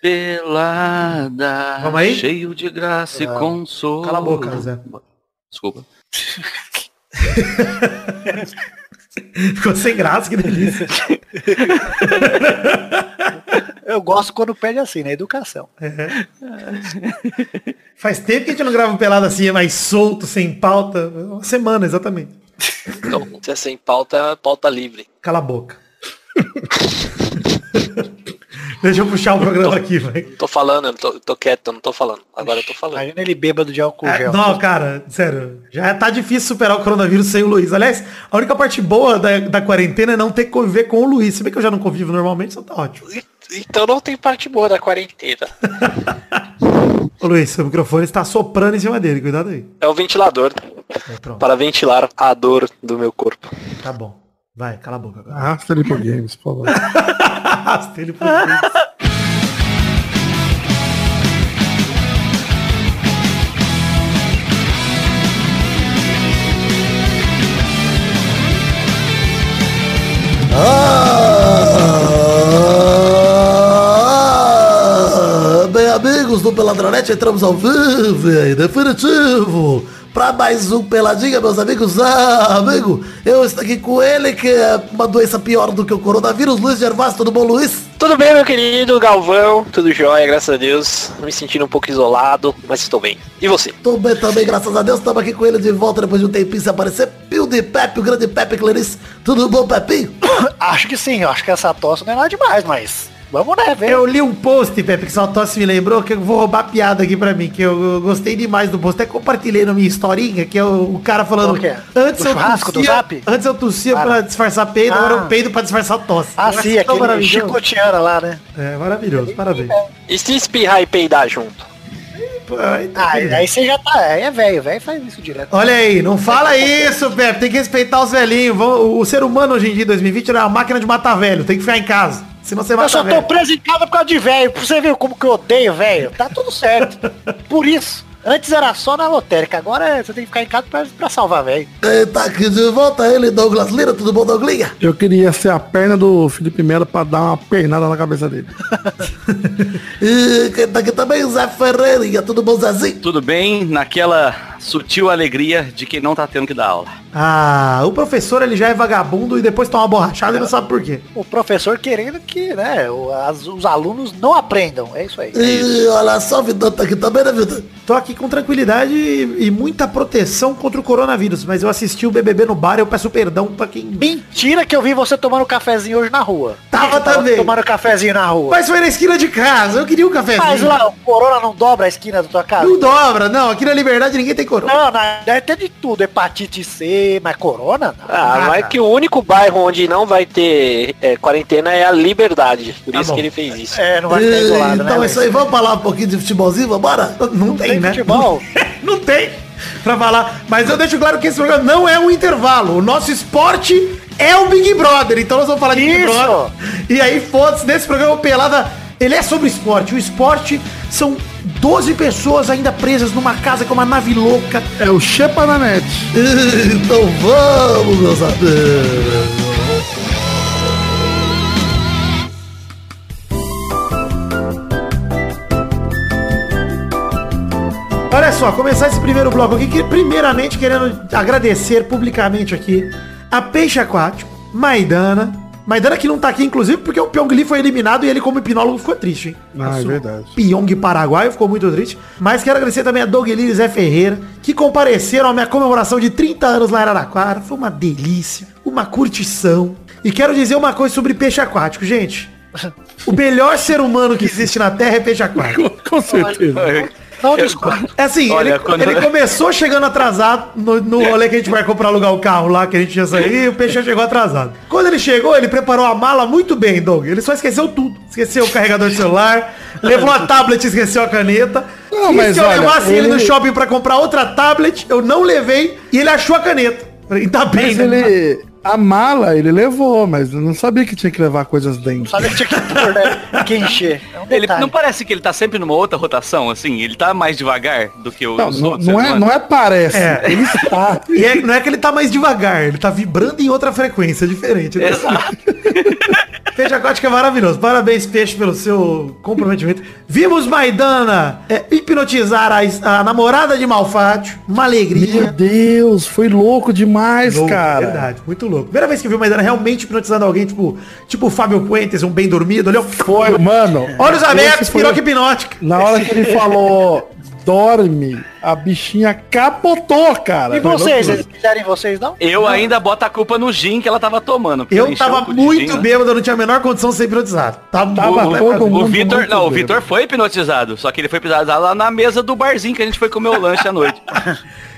Pelada, Vamos aí? cheio de graça e Ah, consolo. cala a boca, Zé. Desculpa. Ficou sem graça, que delícia. Eu gosto quando pede assim, na educação. Faz tempo que a gente não grava um pelado assim, é mais solto, sem pauta. Uma semana, exatamente. Então, se é sem pauta, é pauta livre. Cala a boca. Deixa eu puxar o programa aqui, vai. Tô falando, eu tô, tô quieto, eu não tô falando. Agora eu tô falando. Imagina ele bêbado de álcool Ah, gel. não, cara, sério. Já tá difícil superar o coronavírus sem o Luiz. Aliás, a única parte boa da, da quarentena é não ter que conviver com o Luiz. Se bem que eu já não convivo normalmente, isso tá ótimo. Então não tem parte boa da quarentena. Ô Luiz, seu microfone está soprando em cima dele, cuidado aí. É o ventilador pronto, para ventilar a dor do meu corpo. tá bom. Vai, cala a boca agora. Arrasta ele pro games, por favor. Arrasta ele pro. Ah, bem amigos do Peladronete, entramos ao vivo e definitivo para mais um Peladinha, meus amigos. Ah, amigo, eu estou aqui com ele, que é uma doença pior do que o coronavírus, Luiz Gervásio, tudo bom, Luiz? Tudo bem, meu querido Galvão? Tudo jóia, graças a Deus. Me sentindo um pouco isolado, mas estou bem. E você? Tô bem também, graças a Deus, estamos aqui com ele de volta depois de um tempinho sem aparecer, Pio de Pepe, o grande Pepe Clarice, tudo bom, Pepinho? Acho que sim, acho que essa tosse não é nada demais, mas vamos né, ver. Eu li um post, Pepe, que só tosse me lembrou, que eu vou roubar a piada aqui pra mim, que eu, eu gostei demais do post. Até compartilhei na minha historinha, que é o, o cara falando. Qual que é? Antes Do eu churrasco, do tossia, Zap? antes eu tossia pra disfarçar peido, Ah. agora eu peido pra disfarçar tosse. Ah, Eu sim, tão aquele maravilhoso. chicoteana lá, né? É maravilhoso, parabéns. E se espirrar e peidar junto? Tá Ah, aí você já tá, aí é velho, velho faz isso direto. Olha aí, não fala isso, Pepe. Tem que respeitar os velhinhos. O ser humano hoje em dia, 2020, é uma máquina de matar velho. Tem que ficar em casa. Senão você Eu mata só tô velho. preso em casa por causa de velho. Você ver como que eu odeio velho. Tá tudo certo. Por isso. Antes era só na lotérica, agora você tem que ficar em casa pra, pra salvar velho. Tá aqui de volta, ele, Douglas Lira, tudo bom, Douglinha? Eu queria ser a perna do Felipe Melo pra dar uma pernada na cabeça dele. E quem tá aqui também, Zé Ferreirinha, tudo bom, Zezinho? Tudo bem naquela sutil alegria de quem não tá tendo que dar aula. Ah, o professor ele já é vagabundo e depois toma uma borrachada e não sabe por quê. O professor querendo que, né, o- as- os alunos não aprendam. É isso aí. E olha só, o Vidão tá aqui também, né, Vidão? Tô aqui com tranquilidade e, e muita proteção contra o coronavírus, mas eu assisti o BBB no bar e eu peço perdão pra quem... Mentira que eu vi você tomando cafezinho hoje na rua. Tava também. Tomando cafezinho na rua. Mas foi na esquina de casa, eu queria um cafezinho. Mas lá, o corona não dobra a esquina da tua casa? Não dobra, não, aqui na Liberdade ninguém tem corona. Não, não, deve ter de tudo. Hepatite C, mas corona? Não. Ah, Ah, vai tá. que o único bairro onde não vai ter é, quarentena é a Liberdade. Por Tá isso bom. que ele fez isso. É, não vai ficar isolado, né? então é Luiz? isso aí, vamos falar um pouquinho de futebolzinho, vambora? Não, tem, tem né? Futebol? não tem pra falar. Mas eu deixo claro que esse programa não é um intervalo. O nosso esporte é o Big Brother. Então nós vamos falar de Big Isso! Brother. E aí, foda-se, nesse programa o Pelada, ele é sobre esporte. O esporte são 12 pessoas ainda presas numa casa com uma nave louca. É o Chepa na net. Então vamos, meus amigos. Olha só, começar esse primeiro bloco aqui, que primeiramente querendo agradecer publicamente aqui a Peixe Aquático, Maidana. Maidana que não tá aqui, inclusive, porque o Pyong Lee foi eliminado e ele, como hipnólogo, ficou triste, hein? Ah, é verdade. Pyong paraguaio ficou muito triste. Mas quero agradecer também a Doug Lee e Zé Ferreira, que compareceram à minha comemoração de 30 anos lá em Araraquara. Foi uma delícia, uma curtição. E quero dizer uma coisa sobre peixe aquático, gente. O melhor ser humano que existe na Terra é peixe aquático. Com certeza. Não discordo. É assim, Olha, ele, quando- ele começou chegando atrasado no, no rolê que a gente marcou pra alugar o carro lá, que a gente ia sair, e o peixe chegou atrasado. Quando ele chegou, ele preparou a mala muito bem, Doug. Ele só esqueceu tudo. Esqueceu o carregador de celular, levou a tablet e esqueceu a caneta. Não, E mas se eu olha, levasse ele... no ele- shopping pra comprar outra tablet, eu não levei, e ele achou a caneta. Ainda bem, Mas né? ele. A mala ele levou, mas eu não sabia que tinha que levar coisas dentro. Sabe que tinha que pôr, né? Que encher. É um Ele não parece que ele tá sempre numa outra rotação, assim? Ele tá mais devagar do que os Não, não, outros. não é, seres não é parece. É. Ele está. E é- não é que ele tá mais devagar, ele tá vibrando em outra frequência diferente. né? Exato. Peixe aquático é maravilhoso. Parabéns, Peixe, pelo seu comprometimento. Vimos Maidana é, hipnotizar a, a namorada de Malfátio. Uma Meu alegria. Deus, foi louco demais, Louco, cara. Verdade, muito louco. Primeira vez que eu vi o Maidana realmente hipnotizando alguém, tipo, tipo o Fábio Puentes, um bem dormido, olhou. Foi, mano. Olhos abertos, piroca hipnótica. Na hora que ele falou dorme, a bichinha capotou, cara. E vocês, eles quiserem vocês não? Eu ainda boto a culpa no gin que ela tava tomando. Eu tava o muito gin, né? bêbado, eu não tinha a menor condição de ser hipnotizado. Tava, Tava tava todo O mundo Vitor, não, o. Vitor foi hipnotizado, só que ele foi hipnotizado lá na mesa do barzinho que a gente foi comer o lanche à noite.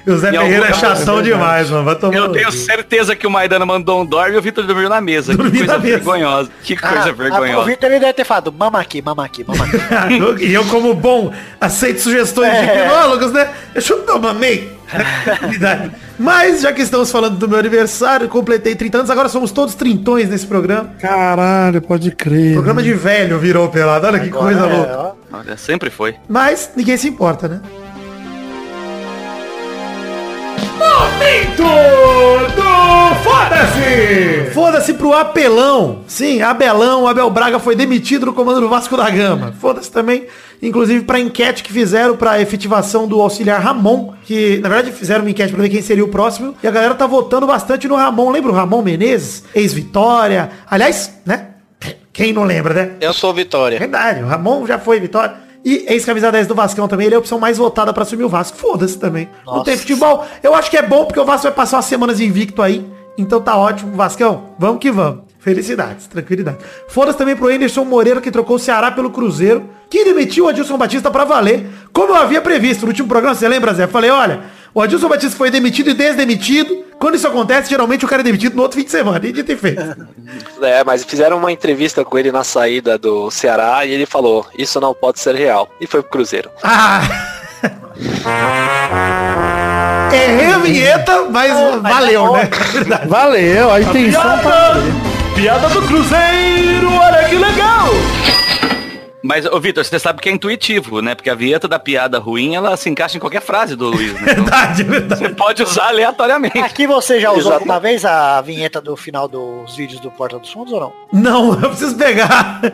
E o Zé Ferreira é algum- chatão demais, mano. Vai tomar. Eu tenho cu. certeza que o Maidana mandou um dorme e o Vitor dormiu na mesa. Dormi que coisa na mesa. vergonhosa. Que coisa Ah, ah, o vergonhosa. Vitor deve ter falado, mama aqui, mama aqui, mama aqui. e eu, como bom, aceito sugestões de hipnólogos, né? Deixa eu tomar meio. Mas, já que estamos falando do meu aniversário, completei 30 anos, agora somos todos trintões nesse programa. Caralho, pode crer. Programa de velho virou pelado. Olha que coisa É, louca. Olha, sempre foi. Mas ninguém se importa, né? Momento do Foda-se! Foda-se pro Apelão. Sim, Abelão, Abel Braga foi demitido do comando do Vasco da Gama. Foda-se também, inclusive pra enquete que fizeram pra efetivação do auxiliar Ramon, que na verdade fizeram uma enquete pra ver quem seria o próximo, e a galera tá votando bastante no Ramon. Lembra o Ramon Menezes? Ex-Vitória. Aliás, né? Quem não lembra, né? Eu sou Vitória. Verdade, o Ramon já foi vitória. E ex-camisa 10 do Vascão também, ele é a opção mais votada pra assumir o Vasco. Foda-se também. Não Nossa. tem futebol. Eu acho que é bom porque o Vasco vai passar umas semanas invicto aí. Então tá ótimo, Vascão. Vamos que vamos. Felicidades, tranquilidade. Foda-se também pro Anderson Moreira, que trocou o Ceará pelo Cruzeiro, que demitiu o Adilson Batista pra valer, como eu havia previsto no último programa. Você lembra, Zé? Eu falei, olha, o Adilson Batista foi demitido e desdemitido. Quando isso acontece, geralmente o cara é demitido no outro fim de semana. E dito e feito. É, mas fizeram uma entrevista com ele na saída do Ceará e ele falou, isso não pode ser real. E foi pro Cruzeiro. Ah! Errei a vinheta, mas, valeu, né? Valeu, a intenção tá... Piada do Cruzeiro, olha que legal! Mas, ô Vitor, você sabe que é intuitivo, né? Porque a vinheta da piada ruim, ela se encaixa em qualquer frase do Luiz, né? Então, Verdade, verdade. você pode usar aleatoriamente. Aqui você já usou Exatamente. alguma vez a vinheta do final dos vídeos do Porta dos Fundos ou não? Não, eu preciso pegar.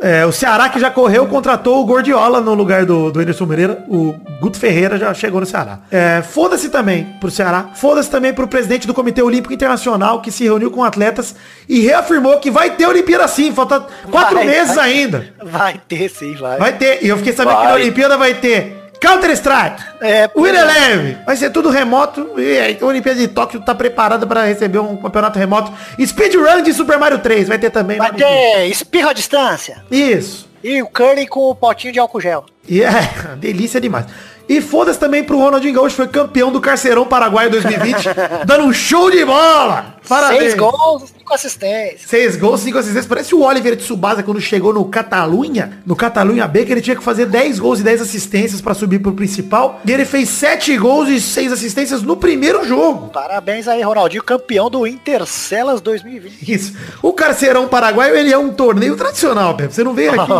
É, o Ceará que já correu contratou o Gordiola no lugar do, do Anderson Moreira. O Guto Ferreira já chegou no Ceará. É, Foda-se também pro Ceará. Foda-se também pro presidente do Comitê Olímpico Internacional que se reuniu com atletas e reafirmou que vai ter Olimpíada sim. Falta quatro Vai, meses vai. ainda. Vai ter sim, vai. Vai ter. E eu fiquei sabendo que na Vai. Olimpíada vai ter Counter-Strike. É, Win Eleven. Vai ser tudo remoto. E aí, a Olimpíada de Tóquio tá preparada para receber um campeonato remoto. Speedrun de Super Mario 3. Vai ter também. Vai no- ter espirro à distância. Isso. E o curling com o potinho de álcool gel. E é, delícia demais. E foda-se também pro Ronaldinho Gaúcho, foi campeão do Carceirão Paraguai 2020, dando um show de bola. Parabéns. Seis gols, cinco assistências. Seis gols, cinco assistências. Parece o Oliver de Subasa quando chegou no Catalunha, no Catalunha B, que ele tinha que fazer 10 gols e 10 assistências pra subir pro principal. E ele fez 7 gols e 6 assistências no primeiro jogo. Parabéns aí, Ronaldinho, campeão do Intercelas 2020. Isso. O Carceirão Paraguaio, ele é um torneio tradicional, Pepe. Você não vem aqui.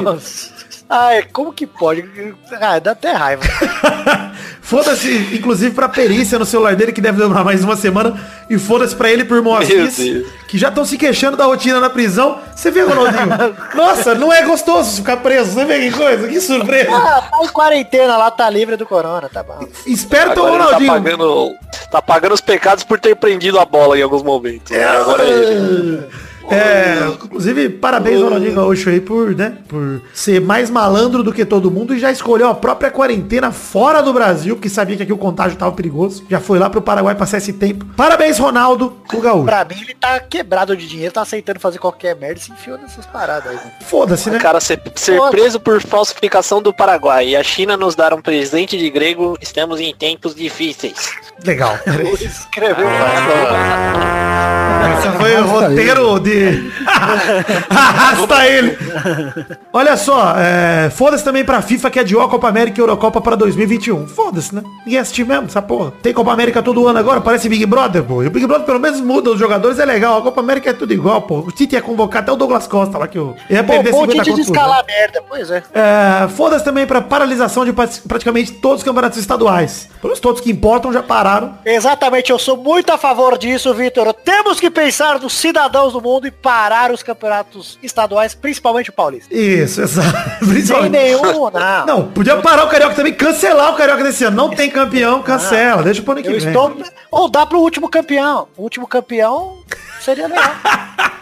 Ai, como que pode? Ah, dá até raiva. Foda-se, inclusive, pra perícia no celular dele, que deve demorar mais uma semana. E foda-se pra ele e pro irmão Assis, que já estão se queixando da rotina na prisão. Você vê, Ronaldinho? Nossa, não é gostoso ficar preso. Você vê que coisa? Que surpresa. Ah, tá em quarentena lá, tá livre do corona, tá bom. Esperto o Agora ele tá Ronaldinho. pagando, tá pagando os pecados por ter prendido a bola em alguns momentos. né? Agora ele. É, inclusive, parabéns ao Ronaldinho Gaúcho aí por, né, por ser mais malandro do que todo mundo e já escolheu a própria quarentena fora do Brasil, porque sabia que aqui o contágio tava perigoso. Já foi lá pro Paraguai passar esse tempo. Parabéns, Ronaldo, o Gaúcho. Pra mim, ele tá quebrado de dinheiro, tá aceitando fazer qualquer merda e se enfiou nessas paradas aí. né? Foda-se, né? O cara ser, ser preso por falsificação do Paraguai e a China nos dar um presente de grego, estamos em tempos difíceis. Legal. Escreveu Esse foi o roteiro de ele. Arrasta ele. Olha só, é, foda-se também pra FIFA que adiou a Copa América e a Eurocopa pra 2021. Foda-se, né? Ninguém assistiu mesmo, essa porra. Tem Copa América todo ano agora, parece Big Brother, pô. E o Big Brother pelo menos muda os jogadores, é legal. A Copa América é tudo igual, pô. O Tite ia convocar até o Douglas Costa lá que eu ia Pô, perder bom 50 de contos por escalar a merda. Pois é. é, Foda-se também pra paralisação de praticamente todos os campeonatos estaduais. Pelo menos todos que importam já pararam. Exatamente, eu sou muito a favor disso, Vitor. Temos que pensar nos cidadãos do mundo e parar os campeonatos estaduais, principalmente o paulista. Isso, exato. Sem nenhum, não. Não, podia parar o Carioca também, cancelar o Carioca desse ano. Não tem campeão, cancela. Deixa pro ano que Eu vem. estou. Ou dá pro último campeão. O último campeão seria legal.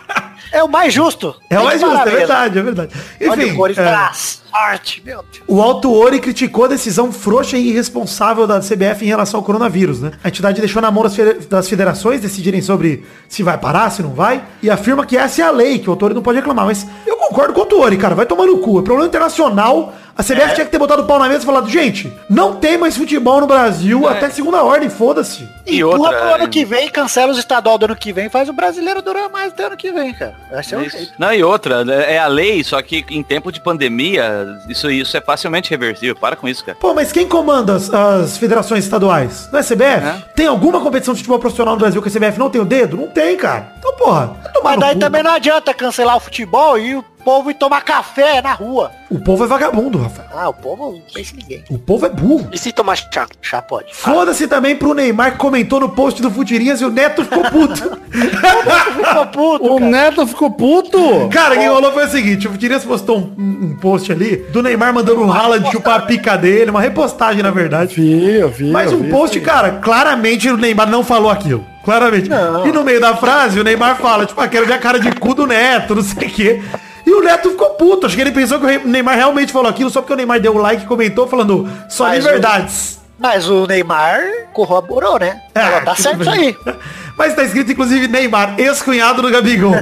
é o mais justo. É o mais justo, é verdade, é verdade. Olha Enfim, o Corinthians é, sorte, meu Deus. o Alto Ori criticou a decisão frouxa e irresponsável da CBF em relação ao coronavírus, né? A entidade deixou na mão das fede- das federações decidirem sobre se vai parar, se não vai, e afirma que essa é a lei, que o Autori não pode reclamar. Mas eu concordo com o Autori, cara, vai tomar no cu. É problema internacional. A CBF tinha que ter botado o pau na mesa e falado, gente, não tem mais futebol no Brasil até segunda ordem, foda-se. E Empurra outra, pro ano é- que vem, cancela os estadual do ano que vem, faz o brasileiro durar mais do ano que vem, cara. Esse é o jeito. Não, e outra, é a lei, só que em tempo de pandemia, isso, isso é facilmente reversível. Para com isso, cara. Pô, mas quem comanda as, as federações estaduais? Não é CBF? É. Tem alguma competição de futebol profissional no Brasil que a CBF não tem o dedo? Não tem, cara. Então, porra, tomar Mas daí cu. também não adianta cancelar o futebol e o povo ir tomar café na rua. O povo é vagabundo, Rafael. Ah, o povo não pensa em ninguém. O povo é burro. E se tomar chá? Já pode. Foda-se também pro Neymar que comentou no post do Futirinhas e o Neto ficou puto. Ficou puto, O. Neto ficou puto. cara, quem rolou foi o seguinte, o Futirinhas postou um, um post ali do Neymar mandando um rala de chupar a pica dele, uma repostagem na verdade. Vi, eu vi. Mas um vi post, aí. cara, claramente o Neymar não falou aquilo. Claramente. E no meio da frase, o Neymar fala, tipo, ah, quero ver a cara de cu do Neto, não sei o quê. E o Neto ficou puto. Acho que ele pensou que o Neymar realmente falou aquilo só porque o Neymar deu um like e comentou falando só de Mas o- verdades. Mas o Neymar corroborou, né? Falou, tá tudo certo isso bem. aí. Mas tá escrito, inclusive, Neymar, ex-cunhado do Gabigol.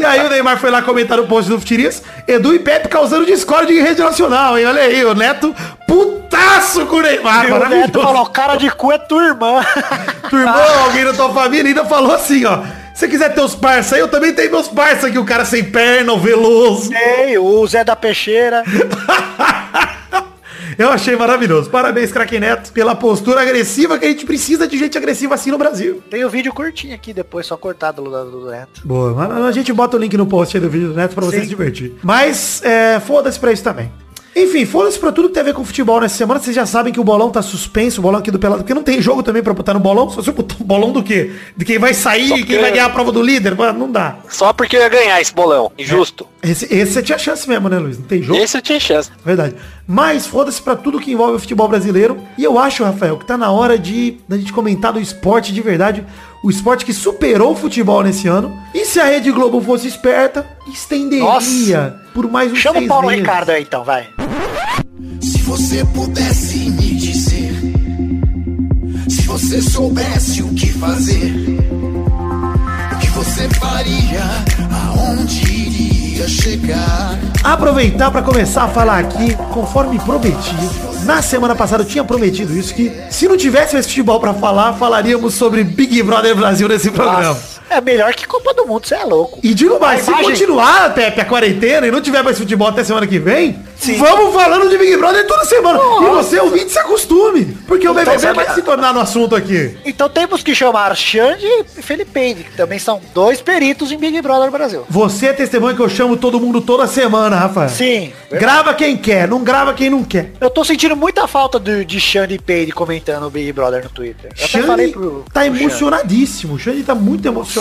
E aí o Neymar foi lá comentar o post do Futirias. Edu e Pepe causando discórdia em rede nacional, hein? Olha aí, o Neto putaço com o Neymar. E o Neto falou, cara de cu é tua irmã. Tu irmão, alguém da tua família ainda falou assim, ó. Se você quiser ter os parça aí, eu também tenho meus parça aqui, o cara sem perna, o veloso. Ei, o Zé da Peixeira. Eu achei maravilhoso. Parabéns, craque Neto, pela postura agressiva que a gente precisa de gente agressiva assim no Brasil. Tem o vídeo curtinho aqui depois, só cortado do, do, do Neto. Boa, mas a gente bota o link no post aí do vídeo do Neto pra você se divertir. Mas, é, foda-se pra isso também. Enfim, foda-se pra tudo que tem a ver com futebol nessa semana. Vocês já sabem que o bolão tá suspenso, o bolão aqui do Pelado, porque não tem jogo também pra botar no bolão. Só se eu botar um bolão do quê? De quem vai sair e quem vai ganhar a prova do líder? Mano, não dá. Só porque eu ia ganhar esse bolão. Injusto. Esse, esse você tinha chance mesmo, né, Luiz? Não tem jogo? Esse eu tinha chance. Verdade. Mas foda-se pra tudo que envolve o futebol brasileiro. E eu acho, Rafael, que tá na hora de da gente comentar do esporte de verdade. O esporte que superou o futebol nesse ano. E se a Rede Globo fosse esperta, estenderia Nossa. por mais uns Chama o Paulo meses. Ricardo aí então, vai. Se você pudesse me dizer, se você soubesse o que fazer, o que você faria, aonde iria chegar? Aproveitar pra começar a falar aqui, conforme prometi. Na semana passada eu tinha prometido isso, que se não tivesse mais futebol pra falar, falaríamos sobre Big Brother Brasil nesse programa. Nossa, é melhor que Copa do Mundo, você é louco. E digo mais, se imagem- continuar, Pepe, a quarentena e não tiver mais futebol até semana que vem, vamos falando de Big Brother toda semana. E você, ouvinte, se acostume. Porque o BBB vai se tornar no assunto aqui. Então temos que chamar Xande e Felipe, que também são dois peritos em Big Brother Brasil. Você é testemunha que eu chamo todo mundo toda semana, Rafael. Sim. Grava quem quer, não grava quem não quer. Eu tô sentindo muita falta de, de Xande e Peide comentando o Big Brother no Twitter. Eu até falei Xande pro, tá pro Xande. emocionadíssimo. O Xande tá muito emocionado.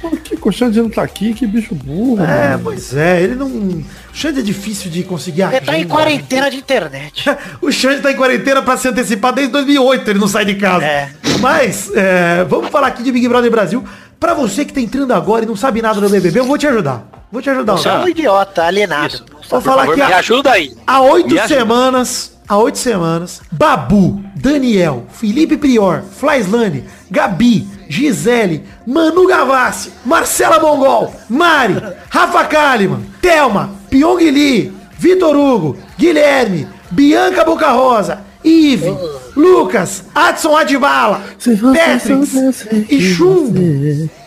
Pô, que colchão de não tá aqui, que bicho burro, É, mano. pois é, ele não. O Xande é difícil de conseguir Ele tá em agenda. quarentena de internet. O Xande tá em quarentena pra se antecipar desde 2008, ele não sai de casa. É. Mas, é, vamos falar aqui de Big Brother Brasil. Pra você que tá entrando agora e não sabe nada do BBB, eu vou te ajudar. Vou te ajudar. Você é um idiota, alienado. Vou falar favor, aqui, Me há- ajuda aí. há oito Me semanas, há oito semanas, Babu, Daniel, Felipe Prior, Flaislane, Gabi, Gisele, Manu Gavassi, Marcela Mongol, Mari, Rafa Kalimann, Thelma, Pyong Lee, Vitor Hugo, Guilherme, Bianca Boca Rosa Ive, Lucas, Adson Adbala, Patricks e Chumbo.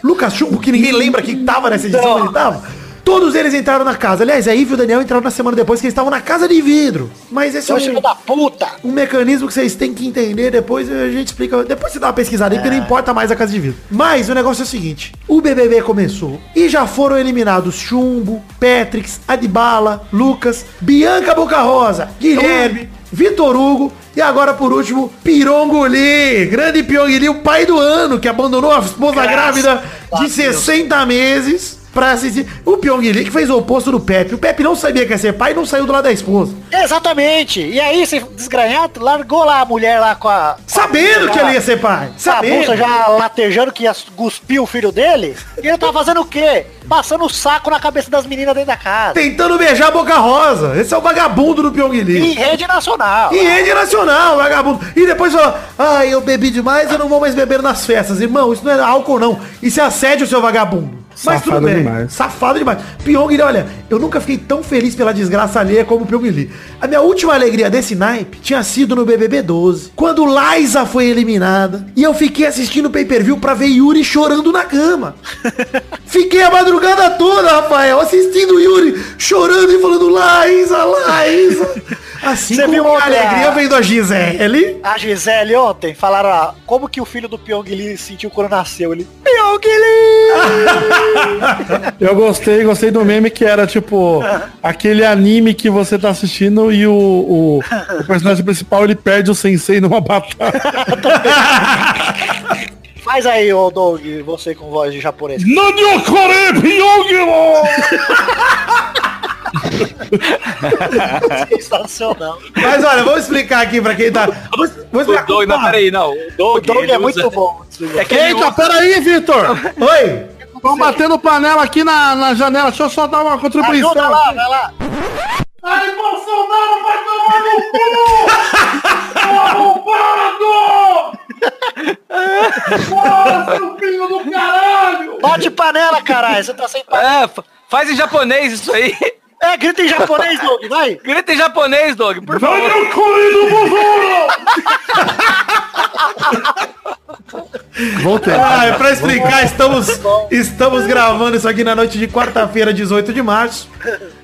Lucas Chumbo, que ninguém lembra que tava nessa edição, ele tava. Todos eles entraram na casa. Aliás, a Ive e o Daniel entraram na semana depois que eles estavam na casa de vidro. Mas esse é Seu filho um, da puta. um mecanismo que vocês têm que entender. Depois a gente explica. Depois você dá uma pesquisada aí, porque não importa mais a casa de vidro. Mas o negócio é o seguinte: o BBB começou e já foram eliminados Chumbo, Patricks, Adbala, Lucas, Bianca Boca Rosa, Guilherme, Vitor Hugo e agora por último, Pironguli, grande Pironguli, o pai do ano que abandonou a esposa Graças grávida de Deus. 60 meses pra assistir. O Pyongyi que fez o oposto do Pepe. O Pepe não sabia que ia ser pai e não saiu do lado da esposa. Exatamente. E aí, esse desgranhado largou lá a mulher lá com a... Sabendo que ele ia ser pai. A Sabendo. bolsa já latejando que ia cuspir o filho dele. E ele tava fazendo o quê? Passando o saco na cabeça das meninas dentro da casa. Tentando beijar a boca rosa. Esse é o vagabundo do Pyongyi. Em rede nacional. Em rede nacional, vagabundo. E depois fala, ai, eu bebi demais, eu não vou mais beber nas festas. Irmão, isso não é álcool, não. Isso é assédio, seu vagabundo. Mas Safado tudo bem. demais. Safado demais. Pyong, olha, eu nunca fiquei tão feliz pela desgraça alheia como o Pyong Lee. A minha última alegria desse naipe tinha sido no BBB 12, quando Liza foi eliminada. E eu fiquei assistindo o pay-per-view pra ver Yuri chorando na cama. Fiquei a madrugada toda, Rafael, assistindo Yuri chorando e falando Liza, Liza. Assim Você viu a alegria vendo a Gisele. A Gisele ontem falaram ah, como que o filho do Pyong Lee sentiu quando nasceu. Ele, Pyong Lee! Eu gostei, gostei do meme que era tipo aquele anime que você tá assistindo e o, o, o personagem principal ele perde o sensei numa batalha. Faz aí, ô Doug, você com voz de japonês. Nanyokore Pyongyo! Sensacional. Mas olha, vamos explicar aqui pra quem tá. Vou, vou O explicar Doug, não, peraí, não. O Doug, O Doug é muito usa- bom. É que Eita, usa- peraí, Vitor! Oi! Estão batendo panela aqui na, na janela. Deixa eu só dar uma contribuição. Ajuda lá, vai lá. Ai, Bolsonaro vai tomar no cu! Arrombado! Nossa, seu filho do caralho! Bate panela, caralho. Você tá sem panela. É, fa- faz em japonês isso aí. É, grita em japonês, Doug, vai. Grita em japonês, Doug, por favor. Nanyokore do Bolsonaro! Voltei. Ah, é pra explicar, estamos, estamos gravando isso aqui na noite de quarta-feira, 18 de março.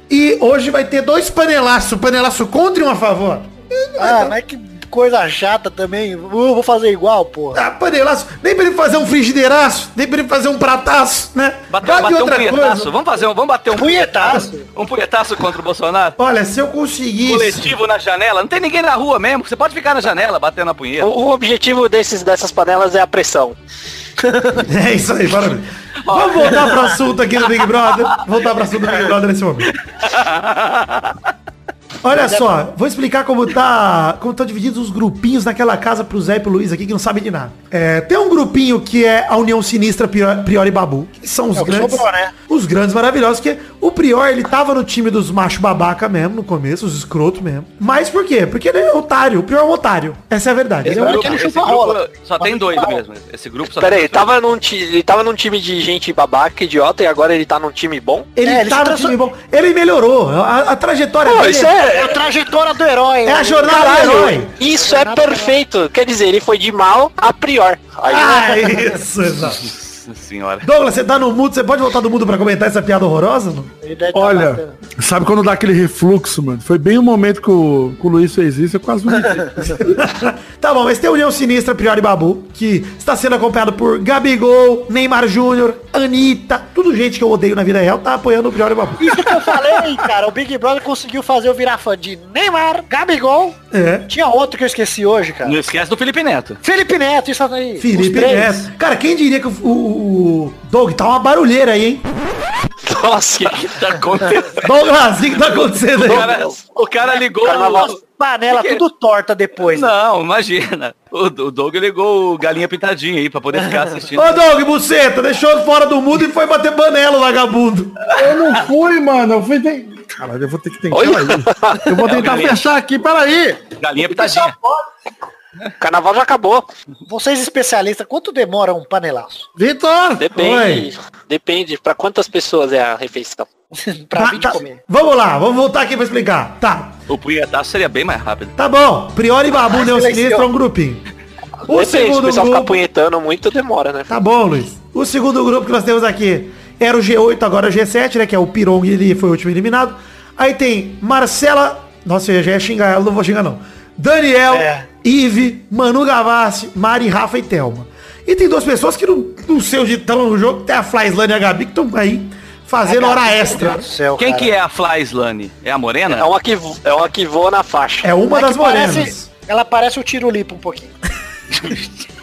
E hoje vai ter dois panelaços, panelaço contra e um a favor. Ah, mas que coisa chata também. Uh, vou fazer igual, porra. Ah, panelaço, nem pra ele fazer um frigideiraço, nem pra ele fazer um prataço, né? De bater um punhetaço. Vamos fazer um, vamos bater um Punhetaço. Um punhetaço contra o Bolsonaro. Olha, se eu conseguisse... Coletivo na janela. Não tem ninguém na rua mesmo. Você pode ficar na janela batendo a punheta. O, o objetivo desses, dessas panelas é a pressão. É isso aí, parabéns. Vamos voltar pro assunto aqui do Big Brother. Voltar pro assunto do Big Brother nesse momento. Olha só, vou explicar como tá como estão divididos os grupinhos naquela casa pro Zé e pro Luiz aqui que não sabem de nada. É, tem um grupinho que é a União Sinistra Prior, Prior e Babu, que são os É grandes, sobrou, né? os grandes maravilhosos, que o Prior ele tava no time dos macho babaca mesmo no começo, os escrotos mesmo. Mas por quê? Porque ele é otário, o Prior é um otário. Essa é a verdade. Ele é um Esse Grupo- ele esse grupo só tem dois mesmo. Esse grupo só Pera aí, tem dois. tava num, ti- ele tava num time de gente babaca, idiota, e agora ele tá num time bom? Ele É, ele tá transfor- time bom. Ele melhorou. A, a trajetória Pô, dele isso É é, a trajetória do herói. é a né? jornada do Caralho, herói. isso é perfeito. Quer dizer, ele foi de mal a prior. Aí, Ah, isso, exato. Nossa senhora. Douglas, você tá no mudo, você pode voltar do mundo pra comentar essa piada horrorosa? Não? Tá Olha, batendo. sabe quando dá aquele refluxo, mano? Foi bem o momento que o, que o Luiz fez isso, eu quase vomitei. tá bom, mas tem a União Sinistra Priori Babu, que está sendo acompanhado por Gabigol, Neymar Júnior, Anitta, tudo gente que eu odeio na vida real, tá apoiando o Priori Babu. Isso que eu falei, cara. O Big Brother conseguiu fazer eu virar fã de Neymar, Gabigol. É. Tinha outro que eu esqueci hoje, cara. Não esquece do Felipe Neto. Felipe Neto, isso aí. Felipe. Neto. Cara, quem diria que o, o, o Doug tá uma barulheira aí, hein? nossa. O que tá acontecendo? Douglas, o que que tá acontecendo O aí? cara, o cara ligou. Carnaval. Panela tudo torta depois. né? Não, imagina. O, o Doug ligou o galinha pintadinha aí pra poder ficar assistindo. Ô Doug, buceta, deixou fora do mundo e foi bater panela, o vagabundo. eu não fui, mano. Eu fui. Tem... Caralho, eu vou ter que tentar. Eu vou tentar galinha. fechar aqui, peraí. Galinha pitadinha. Carnaval já acabou. Vocês especialistas, quanto demora um panelaço? Vitor! Depende. Depende. Pra quantas pessoas é a refeição? pra Tá, vir de tá. comer. Vamos lá, vamos voltar aqui pra explicar. Tá, O punhetaço seria bem mais rápido. tá bom. Priori e Babu deu seleciona. sinistro é um grupinho. O Depende, se o segundo pessoal ficar grupo... punhetando muito, demora, né? Tá bom, Luiz. O segundo grupo que nós temos aqui era o G8, agora o G7, né? Que é o Pirong, ele foi o último eliminado. Aí tem Marcela... Nossa, eu já ia xingar ela, não vou xingar não. Daniel, É. Ive, Manu Gavassi, Mari, Rafa e Thelma. E tem duas pessoas que não, não sei onde estão no jogo, tem a Flyslane e a Gabi que estão aí fazendo hora extra. Céu, Quem cara. que é a Fly Slane? É a morena? É uma que, é uma que voa na faixa. É uma É das que parece- morenas. Ela parece o Tirulipo um pouquinho.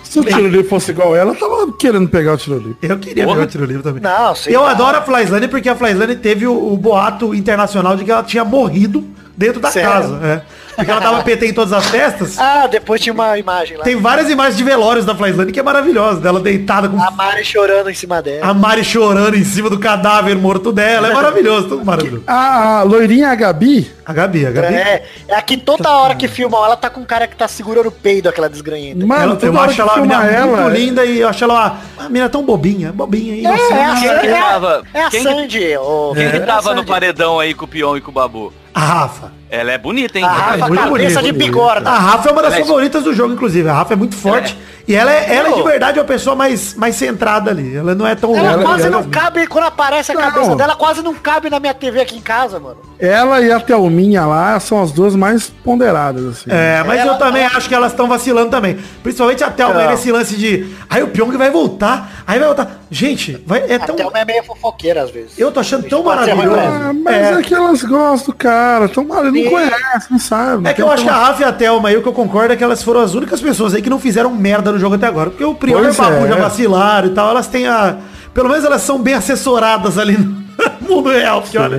Se o Tiroli fosse igual ela, eu tava querendo pegar o Tiroli. Eu queria Porra. ver o tiro livre também. Não, sei Eu lá. adoro a Flyslane porque a Flyslane teve o, o boato internacional de que ela tinha morrido dentro da Sério? casa. É. Porque ela dava PT em todas as festas. Ah, depois tinha uma imagem lá. Tem várias imagens de velórios da Flyslane que é maravilhosa. Dela deitada com A Mari chorando em cima dela. a Mari chorando em cima do cadáver morto dela. É maravilhoso, tudo maravilhoso. A, a loirinha a Gabi, A Gabi, a Gabi. É, é aqui toda hora que filmam ela tá com um cara que tá segurando o peido, aquela desgranhenta. mano, ela, eu acho que ela menina muito ela, linda e eu acho ela uma, uma menina tão bobinha, bobinha. É, inocente. é, a, Quem Sandy, que é, a- tava- é a quem que- Sandy. ô, Quem que é tava no Sandy. paredão aí com o Pion e com o Babu? A Rafa. Ela é bonita, hein? A Rafa, muito cabeça bonita, de bigorna. A Rafa é uma das Ela é- favoritas do jogo, inclusive. A Rafa é muito forte. E ela é, ela é de verdade uma pessoa mais, mais centrada ali. Ela não é tão Ela, louca. quase ela- não cabe, quando aparece a Não. cabeça dela, quase não cabe na minha TV aqui em casa, mano. ela e a Thelminha lá são as duas mais ponderadas, assim. É, mas Ela- eu também acho que elas estão vacilando também. Principalmente a Thelma, nesse lance de. Aí o Pyong vai voltar. Aí vai voltar. Gente, vai, é tão. Até uma é meio fofoqueira às vezes. Eu tô achando tão maravilhoso. Ah, mas é. É, que elas gostam, cara. Tão mal, não conhece, não sabe. não é que eu acho que a Rafa e a Thelma aí, o que eu concordo é que elas foram as únicas pessoas aí que não fizeram merda no jogo até agora. Porque o Prior e o Pois Babu é. já vacilaram e tal. Elas têm a. Pelo menos elas são bem assessoradas ali no mundo real. Porque olha.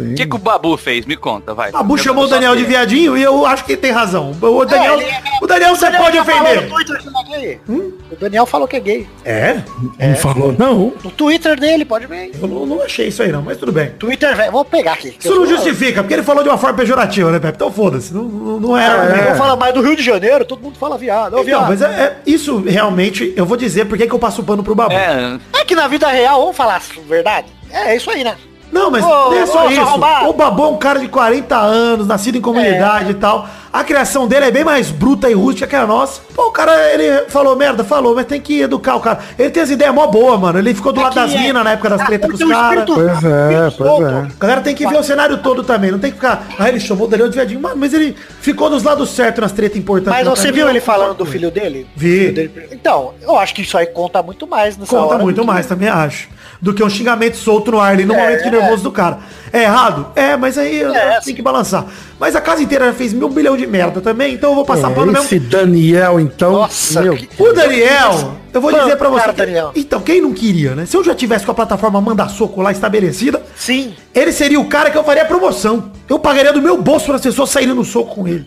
Sim. O que, que o Babu fez? Me conta, vai. O Babu Eu chamou o Daniel de viadinho e eu acho que ele tem razão. O Daniel, ele é- o Daniel você pode ofender. no Twitter é gay. O Daniel falou que é gay. É? Não falou, não. No Twitter dele, pode ver. Eu não, não achei isso aí não, mas tudo bem. Twitter, velho. Vou pegar aqui. Isso não justifica, porque ele falou de uma forma pejorativa, né, Pepe? Então foda-se, não, não, não era. Eu né? vou falar mais do Rio de Janeiro, todo mundo fala viado. Ô, Então, viado. mas é, é- isso realmente, eu vou dizer porque que eu passo o pano pro Babu. É, É que na vida real, vamos falar a verdade? É isso aí, né? Não, mas Ô, não é só ô, isso. O Babu é um cara de 40 anos, nascido em comunidade e tal. A criação dele é bem mais bruta e rústica que a nossa. Pô, o cara, ele falou merda, falou, mas tem que educar o cara. Ele tem as ideias mó boa, mano. Ele ficou do lado das que é- minas na época das Ah, tretas com os caras. Pois é, pois é. A galera tem que ver o cenário todo também, não tem que ficar. Ah, ele chamou o Daniel de viadinho, mano, mas ele ficou dos lados certos nas tretas importantes. Mas você viu ele falando do filho dele? Vi. Filho dele- Então, eu acho que isso aí conta muito mais nessa Conta hora muito que- mais, também acho. Do que um xingamento solto no ar ali no É, momento de nervoso do cara. É errado? É, mas aí É, tem assim. que balançar. Mas a casa inteira já fez mil bilhão de merda também, então eu vou passar pano É, mesmo. esse Daniel, então. Nossa, meu, que- O Daniel, eu vou Mano, dizer pra você. cara, que- Daniel. Então, quem não queria, né? Se eu já tivesse com a plataforma Manda Soco lá estabelecida, Sim. ele seria o cara que eu faria a promoção. Eu pagaria do meu bolso para as pessoas saírem no soco com ele.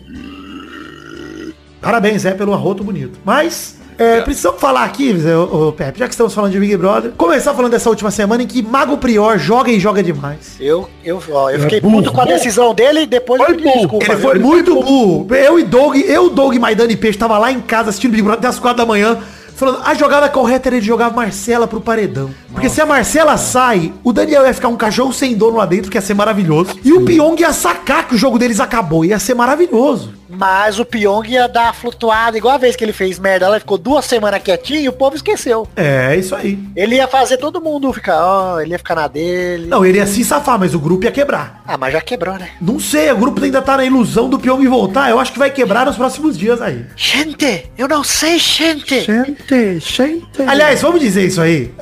Parabéns, é, pelo arroto bonito. Mas, é, precisamos falar aqui, ô, ô, Pepe, já que estamos falando de Big Brother, começar falando dessa última semana em que Mago Prior joga e joga demais. Eu, eu, ó, eu fiquei burro. puto com a decisão dele e depois eu Foi pedi burro. desculpa. Ele foi muito burro. Eu e Doug, eu, Doug, Maidana e Peixe, tava lá em casa assistindo Big Brother até as quatro da manhã, falando, a jogada correta era de jogar a Marcela pro paredão. Porque se a Marcela sai, o Daniel ia ficar um cachorro sem dono lá dentro, que ia ser maravilhoso. E o Pyong ia sacar que o jogo deles acabou, ia ser maravilhoso. Mas o Pyong ia dar flutuada, igual a vez que ele fez merda, ela ficou duas semanas quietinho e o povo esqueceu. É, isso aí. Ele ia fazer todo mundo ficar, ó, ele ia ficar na dele. Não, ele ia se safar, mas o grupo ia quebrar. Ah, mas já quebrou, né? Não sei, o grupo ainda tá na ilusão do Pyong voltar. Eu acho que vai quebrar nos próximos dias aí. Gente, eu não sei, gente. Gente, gente. Aliás, vamos dizer isso aí.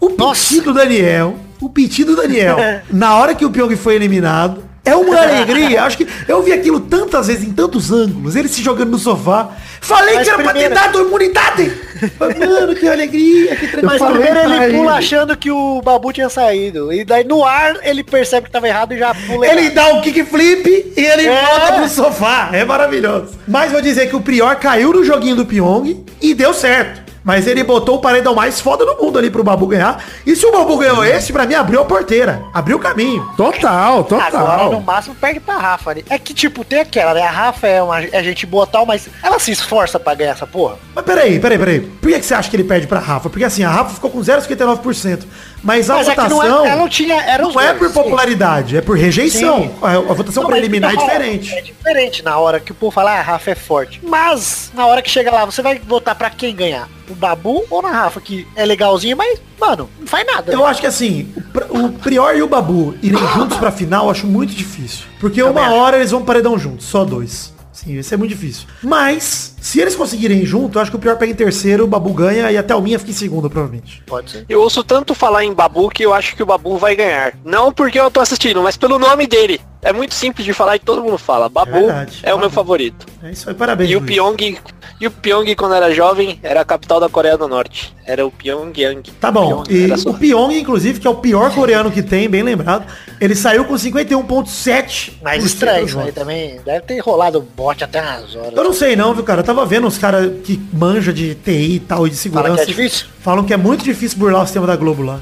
O piti do Daniel, o piti do Daniel, na hora que o Pyong foi eliminado, é uma alegria. Acho que eu vi aquilo tantas vezes, em tantos ângulos, ele se jogando no sofá. Falei Mas que era pra ter primeiro- dado imunidade. Mano, que alegria, que Mas primeiro ele pra pula ele. achando que o Babu tinha saído. E daí no ar ele percebe que tava errado e já pula. Ele errado. dá um kickflip e ele É. volta pro sofá. É maravilhoso. Mas vou dizer que o Prior caiu no joguinho do Pyong e deu certo. Mas ele botou o paredão mais foda do mundo ali pro Babu ganhar. E se o Babu ganhou esse, pra mim abriu a porteira. Abriu o caminho. Total, Agora, total. no máximo, perde pra Rafa ali. É que, tipo, tem aquela, né? A Rafa é, uma, é gente boa tal, mas ela se esforça pra ganhar essa porra. Mas peraí, peraí, peraí. Por que, que você acha que ele perde pra Rafa? Porque assim, a Rafa ficou com 0,59%. Mas a Mas é que votação não é, não tinha, era não é por sim. popularidade, é por rejeição. Sim. A, votação Não, preliminar é hora- diferente. É diferente na hora que o povo fala, ah, a Rafa é forte. Mas, na hora que chega lá, você vai votar pra quem ganhar? O Babu ou na Rafa, que é legalzinho, mas, mano, não faz nada. Eu acho que assim, o o Prior e o Babu irem juntos pra final, eu acho muito difícil. Porque Também uma acho. hora eles vão paredão juntos, só dois. Sim, isso é muito difícil. Mas, se eles conseguirem ir junto, eu acho que o Prior pega em terceiro, o Babu ganha e até o Minha fica em segundo, provavelmente. Pode ser. Eu ouço tanto falar em Babu que eu acho que o Babu vai ganhar. Não porque eu tô assistindo, mas pelo nome dele. É muito simples de falar e todo mundo fala. Babu É é, o meu favorito. É isso aí, parabéns. E o Luiz. Pyong, e o Pyong quando era jovem era a capital da Coreia do Norte. Era o Pyongyang. Tá bom. Pyong, E o Pyong, inclusive, que é o pior coreano que tem, bem lembrado, ele saiu com 51.7. Mas estranho isso aí também. Deve ter rolado bote até umas horas. Eu não sei não, viu, cara? Eu tava vendo uns caras que manja de TI e tal, e de segurança. Fala que é difícil? Falam que é muito difícil burlar o sistema da Globo lá.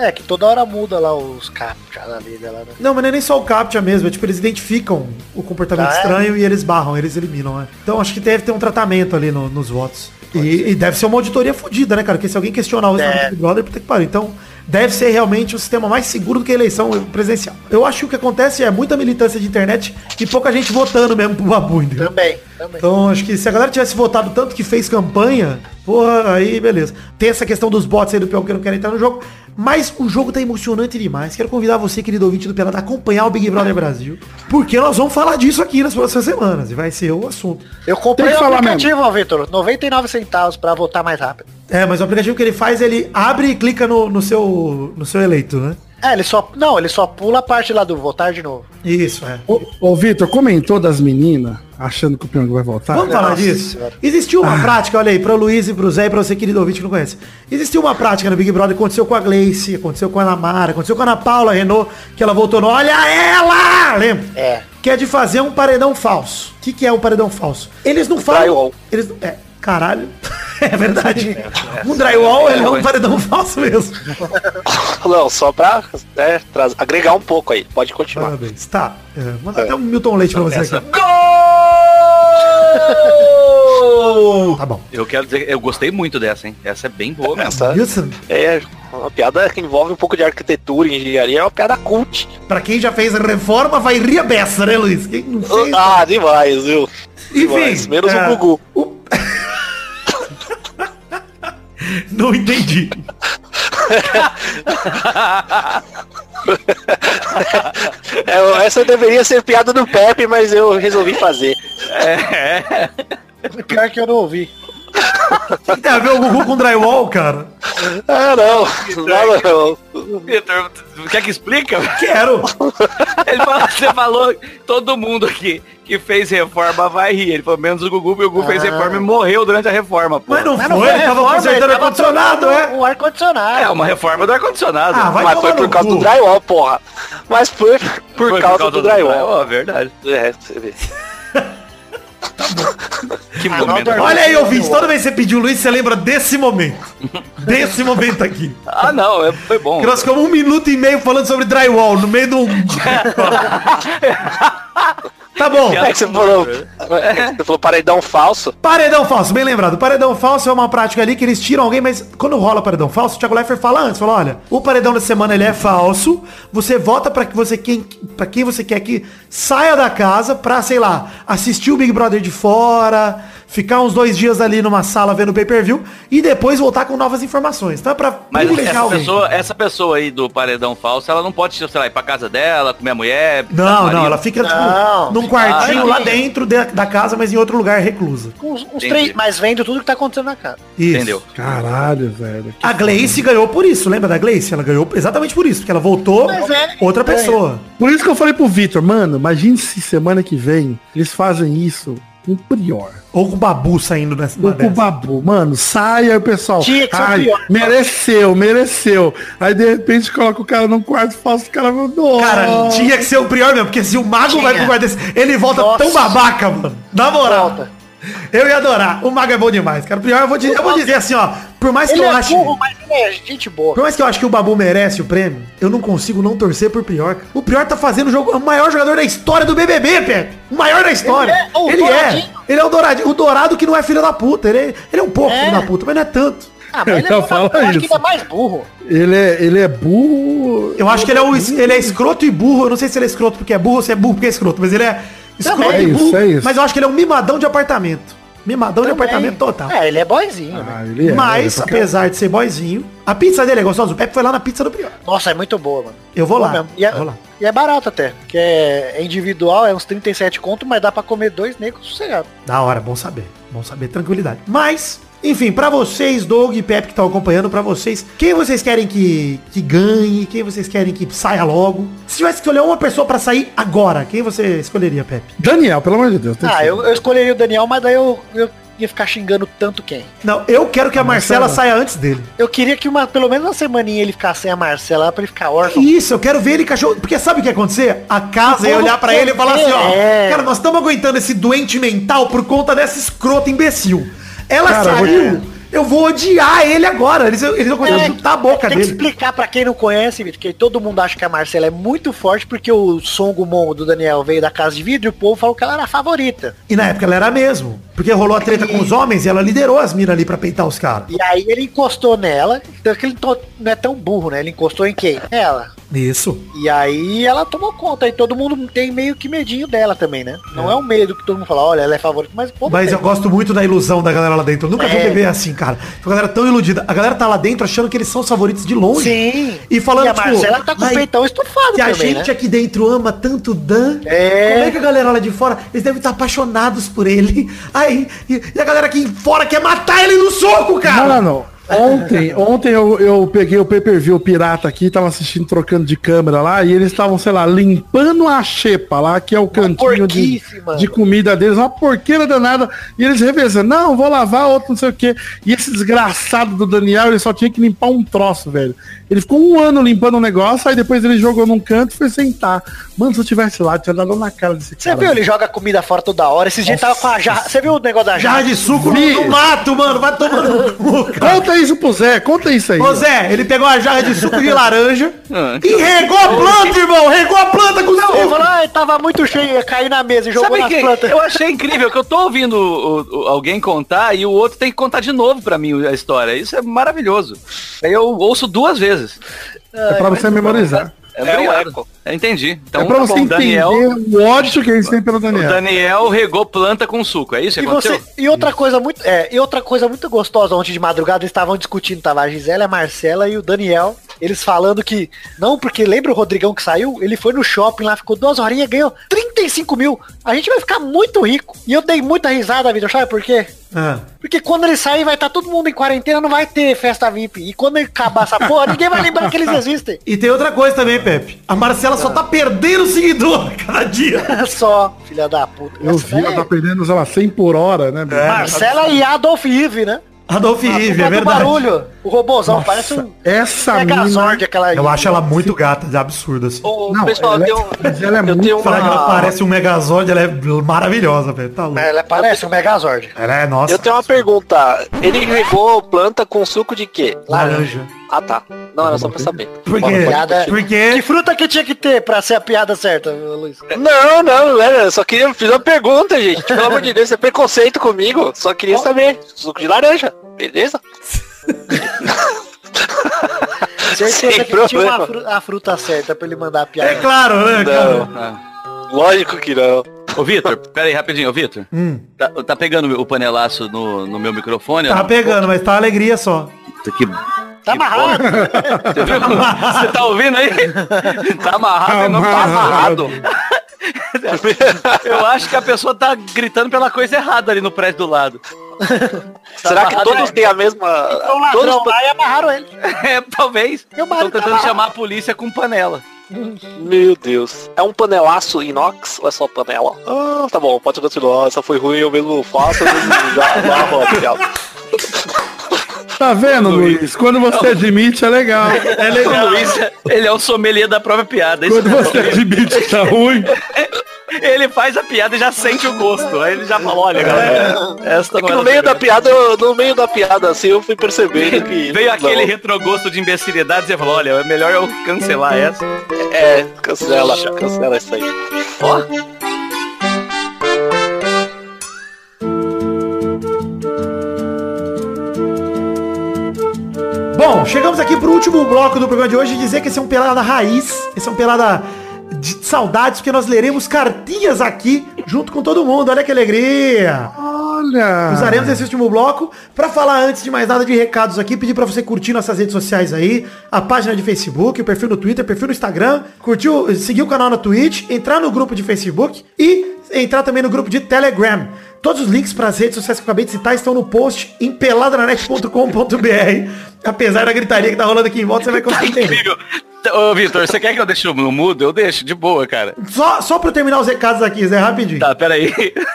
É, que toda hora muda lá os captcha da vida lá, né? Não, mas não é nem só o CAPTCHA mesmo, é tipo, eles identificam o comportamento Ah, é? estranho e eles barram, eles eliminam, né? Então acho que deve ter um tratamento ali no- nos votos. E, e deve ser uma auditoria fodida, né, cara? Porque se alguém questionar o É. Big Brother, puta que pariu. Então, deve ser realmente o sistema mais seguro do que a eleição presidencial. Eu acho que o que acontece é muita militância de internet e pouca gente votando mesmo pro Babu, entendeu? Também, também. Então, acho que se a galera tivesse votado tanto que fez campanha, porra, aí beleza. Tem essa questão dos bots aí do Pior que não querem entrar no jogo. Mas o jogo tá emocionante demais. Quero convidar você, querido ouvinte do Pelado, a acompanhar o Big Brother Brasil. Porque nós vamos falar disso aqui nas próximas semanas. E vai ser o assunto. Eu comprei Tem o aplicativo, Vitor. 99 centavos pra votar mais rápido. É, mas o aplicativo que ele faz, ele abre e clica no, no seu, no seu eleito, né? É, ele só. Não, ele só pula a parte lá do votar de novo. Isso, é. Ô, ô Vitor, comentou das meninas, achando que o Pyong vai voltar? Vamos falar Nossa disso? Senhora. Existiu uma prática, olha aí, pro Luiz e pro Zé e pra você, querido ouvinte que não conhece. Existiu uma prática no Big Brother, aconteceu com a Gleice, aconteceu com a Ana Mara, aconteceu com a Ana Paula Renault, que ela voltou no Olha ela! Lembra? É. Que é de fazer um paredão falso. O que, que é um paredão falso? Eles não falam. Eles não. É, caralho. é verdade. Um drywall ele é um paredão falso mesmo. Não, só pra é, traz- agregar um pouco aí. Pode continuar. Parabéns. Tá. É, manda até um Milton Leite pra você aqui. Gol! Tá bom. Eu quero dizer, eu gostei muito dessa, hein? Essa é bem boa mesmo. Essa Wilson, é uma piada que envolve um pouco de arquitetura e engenharia. É uma piada cult. pra quem já fez reforma, vai rir a beça, né, Luiz? Quem não fez... Ah, demais, viu? Demais. Enfim. Menos é, o Gugu. o- Não entendi. É, essa deveria ser piada do Pepe, mas eu resolvi fazer. Pior que eu não ouvi. O que tem a ver o Gugu com drywall, cara? Ah, não. Nada não. Vitor, quer que explica? Quero. Ele falou, você falou, todo mundo aqui que fez reforma vai rir. Ele falou, menos o Gugu, porque o Gugu fez reforma e morreu durante a reforma. Pô. Mas não Mas foi, não ele tava reforma, consertando tava ar-condicionado, trocando é? O ar-condicionado. É uma reforma do ar-condicionado. Ah, vai Mas foi por causa cu. do drywall, porra. Mas foi por, Foi causa, do drywall. verdade. É, você vê. Que Ah, momento. Olha aí, ouvinte, toda vez que você pediu o Luiz, você lembra desse momento. Desse momento aqui. Ah, não, é- foi bom. Que nós ficamos um minuto e meio falando sobre drywall, no meio do... tá bom. É que você falou, é você falou paredão falso. Paredão falso, bem lembrado. Paredão falso é uma prática ali que eles tiram alguém, mas quando rola paredão falso, o Thiago Leifert fala antes, fala, olha, o paredão da semana ele é falso, você vota pra que você quem para quem você quer que saia da casa pra, sei lá, assistir o Big Brother de fora, ficar uns dois dias ali numa sala vendo o pay-per-view e depois voltar com novas informações. Então é pra Mas essa alguém. pessoa, essa pessoa aí do paredão falso, ela não pode, sei lá, ir pra casa dela, comer a mulher. Não, não, ela fica tipo, Não. num quartinho Ah, lá dentro de- da casa, mas em outro lugar reclusa. Com uns, uns três, mas vendo tudo que tá acontecendo na casa. Isso. Entendeu? Caralho, velho. A Gleice ganhou por isso, lembra da Gleice? Ela ganhou exatamente por isso, porque ela voltou Mas é- outra pessoa. Por isso que eu falei pro Vitor, mano, imagine se semana que vem eles fazem isso com o Prior. Ou com o Babu saindo nessa. Ou com o Babu. Mano, sai aí o pessoal. Tinha que ser o Ai, Prior. mereceu, mereceu. Aí de repente coloca o cara num quarto falso, o cara mandou. Cara, tinha que ser o Prior mesmo, porque se o Mago Tinha. vai pro guarda desse, ele volta Nossa. tão babaca, mano. Na moral. Volta. Eu ia adorar. O Mago é bom demais, cara. O Prior, eu vou dizer, eu vou dizer assim, ó. Por mais que Ele eu é ache. burro, mas ele é gente boa. Por mais que eu acho que o Babu merece o prêmio, eu não consigo não torcer por cara. O Prior tá fazendo o jogo, o maior jogador da história do BBB, Pepe. O maior da história. Ele é o Ele é. douradinho. Ele é o douradinho. O dourado que não é filho da puta. Ele é, ele é um pouco É. filho da puta, mas não é tanto. Ah, mas ele é falo eu acho que ele é mais burro. Ele é, ele é burro. Eu acho que ele é, o, ele é escroto e burro. Eu não sei se ele é escroto porque é burro ou se é burro porque é escroto, mas ele é escroto Também. e É isso, burro. é isso. Mas eu acho que ele é um mimadão de apartamento. Mimadão de Também. apartamento total. É, ele é boyzinho, né? Ah, ele é, Mas, ele é apesar de ser boyzinho, a pizza dele é gostosa. O Pepe foi lá na pizza do Prior. Nossa, é muito boa, mano. Eu vou lá. mesmo. E é, Vou lá. e é barato até. Que é, é individual, é uns 37 conto, mas dá pra comer dois negros sossegado. Da hora, bom saber. Bom saber, tranquilidade. Mas, enfim, pra vocês, Doug e Pepe que estão acompanhando, pra vocês, quem vocês querem que, que ganhe, quem vocês querem que saia logo? Se tivesse que escolher uma pessoa pra sair agora, quem você escolheria, Pepe? Daniel, pelo amor de Deus. Ah, eu, eu escolheria o Daniel, mas daí eu, eu ia ficar xingando tanto quem. Não, eu quero que a Marcela Marcela. saia antes dele. Eu queria que uma, pelo menos uma semaninha ele ficasse sem a Marcela pra ele ficar órfão. Isso, eu quero ver ele cachorro. Porque sabe o que ia acontecer? A casa ia olhar pra ele e falar assim, ó. ver. Cara, nós estamos aguentando esse doente mental por conta dessa escrota imbecil. Ela Cara, saiu. Eu vou odiar ele agora. Eles, eles vão começar a chutar a boca tem que dele. explicar pra quem não conhece, Vitor, que todo mundo acha que a Marcela é muito forte porque o Songumon do Daniel veio da casa de vidro e o povo falou que ela era a favorita. E na época ela era mesmo. Porque rolou a treta com os homens e ela liderou as minas ali pra peitar os caras. E aí ele encostou nela, então que ele não é tão burro, né? Ele encostou em quem? Ela. Isso. E aí ela tomou conta, e todo mundo tem meio que medinho dela também, né? Não é, um medo que todo mundo fala, olha, ela é favorita, mas povo Mas tem. eu gosto muito da ilusão da galera lá dentro. Eu nunca vi É. bebê assim, cara. A galera tão iludida. A galera tá lá dentro achando que eles são os favoritos de longe. Sim. E falando, E a tipo, Marcela tá com o "Ai, peitão estufado Que a gente né? aqui dentro ama tanto o Dan. É. Como é que a galera lá de fora, eles devem estar apaixonados por ele. Aí, e, e a galera aqui fora quer matar ele no soco, cara. Não, não, não. Ontem, ontem eu, eu peguei o pay-per-view pirata aqui, tava assistindo trocando de câmera lá, e eles estavam, sei lá, limpando a xepa lá, que é o cantinho de, de comida deles, uma porqueira danada, e eles revezando, não, vou lavar, outro não sei o quê. E esse desgraçado do Daniel, ele só tinha que limpar um troço, velho. Ele ficou um ano limpando um negócio, aí depois ele jogou num canto e foi sentar. Mano, se eu tivesse lá, eu tinha dado na cara desse Você cara. viu? Ele joga comida fora toda hora. Esses dias tava com a jarra. Você viu o negócio da Jarra jarra? de suco no, Vi. no mato, mano. Vai tomando no cu. Conta isso pro Zé, conta isso aí. Ô Zé, ele pegou a jarra de suco de laranja Ah, e regou a planta, irmão. Regou a planta com Ele suco. falou, ah, tava muito cheio, ia cair na mesa e jogou Sabe que plantas. eu achei incrível que eu tô ouvindo o- o- alguém contar e o outro tem que contar de novo pra mim a história. Isso é maravilhoso. Aí eu ouço duas vezes. É pra você memorizar. É, É eco. Eu entendi. Então, é pra tá você bom, entender Daniel, o ódio que eles têm pelo o Daniel. Daniel regou planta com suco. É isso que E, aconteceu? você, e outra coisa muito é, e outra coisa muito gostosa ontem de madrugada eles estavam discutindo tava a Gisele, a Marcela e o Daniel eles falando que não porque lembra o Rodrigão que saiu ele foi no shopping lá ficou duas horinhas ganhou 35 mil a gente vai ficar muito rico e eu dei muita risada vida sabe por quê Ah. porque quando ele sair vai estar todo mundo em quarentena não vai ter festa VIP e quando ele acabar essa porra ninguém vai lembrar que eles existem E tem outra coisa também, Pepe. A Marcela só tá perdendo seguidor a cada dia. só filha da puta Eu vi, ela tá perdendo, sei lá, 100 por hora, né? bicho? Marcela e Adolf Ive né Adolf Ah, por é verdade. barulho o robôzão parece um Essa mina... Megazord, aquela. Eu acho ela muito gata, de absurdo, assim. Ô, Não, pessoal, ela é- eu tenho, mas ela é eu muito tenho que ela uma, parece um Megazord, ela é maravilhosa, velho. Tá louco. Ela parece um Megazord. Ela é, nossa. eu tenho uma pergunta. Ele regou planta com suco de quê? Laranja. Ah, tá. Não, era só pra saber. Por quê? Piada- Por Que fruta que tinha que ter pra ser a piada certa, Luiz? Não, não, era. Eu só queria fazer uma pergunta, gente. Pelo amor de Deus, isso é preconceito comigo. Só queria saber. Suco de laranja, beleza? Certeza Sem que tinha problema. uma fru- a fruta certa pra ele mandar a piada. É claro, né? Não, Ah. lógico que não. Ô, Vitor, pera aí, rapidinho, ô, Vitor. Hum, Tá, tá pegando o panelaço no, no meu microfone? tá pegando, mas tá uma alegria só. Que- Tá amarrado. Você viu? Você tá ouvindo aí? Tá amarrado e não tá amarrado. Eu acho que a pessoa tá gritando pela coisa errada ali no prédio do lado. Será que amarrado, todos é. têm a mesma. Então Todos ladrão lá e amarraram ele. É, talvez. Estão tá tentando amarrado. chamar a polícia com panela. Meu Deus. É um panelaço inox ou é só panela? Ah, tá bom, pode continuar. Essa foi ruim, eu mesmo faço, eu mesmo já. Tá vendo, Luiz? Quando você admite, é legal. É legal. Luiz, ele é o sommelier da própria piada. Isso Quando você admite que tá ruim, Ele faz a piada e já sente o gosto. Aí ele já falou, olha, galera, esta É que no meio da piada, eu- no meio da piada, assim, eu fui percebendo que. Veio aquele não. retrogosto de imbecilidade e você falou, olha, é melhor eu cancelar essa. É, cancela, cancela isso aí. Ó, Bom, chegamos aqui pro último bloco do programa de hoje e dizer que esse é um pelada raiz, esse é um pelada de saudades, porque nós leremos cartinhas aqui junto com todo mundo. Olha que alegria! Olha. Usaremos esse último bloco para falar antes de mais nada de recados aqui, pedir para você curtir nossas redes sociais aí, a página de Facebook, o perfil no Twitter, o perfil no Instagram, curtir, seguir o canal na Twitch, entrar no grupo de Facebook e entrar também no grupo de Telegram. Todos os links para as redes sociais que eu acabei de citar estão no post em peladranet.com.br. Apesar da gritaria que tá rolando aqui em volta, você vai tá conseguir entender. incrível. Ô, Vitor, você quer que eu deixe no mudo? Eu deixo, de boa, cara. Só, só para eu terminar os recados aqui, Zé, rapidinho. Tá, peraí.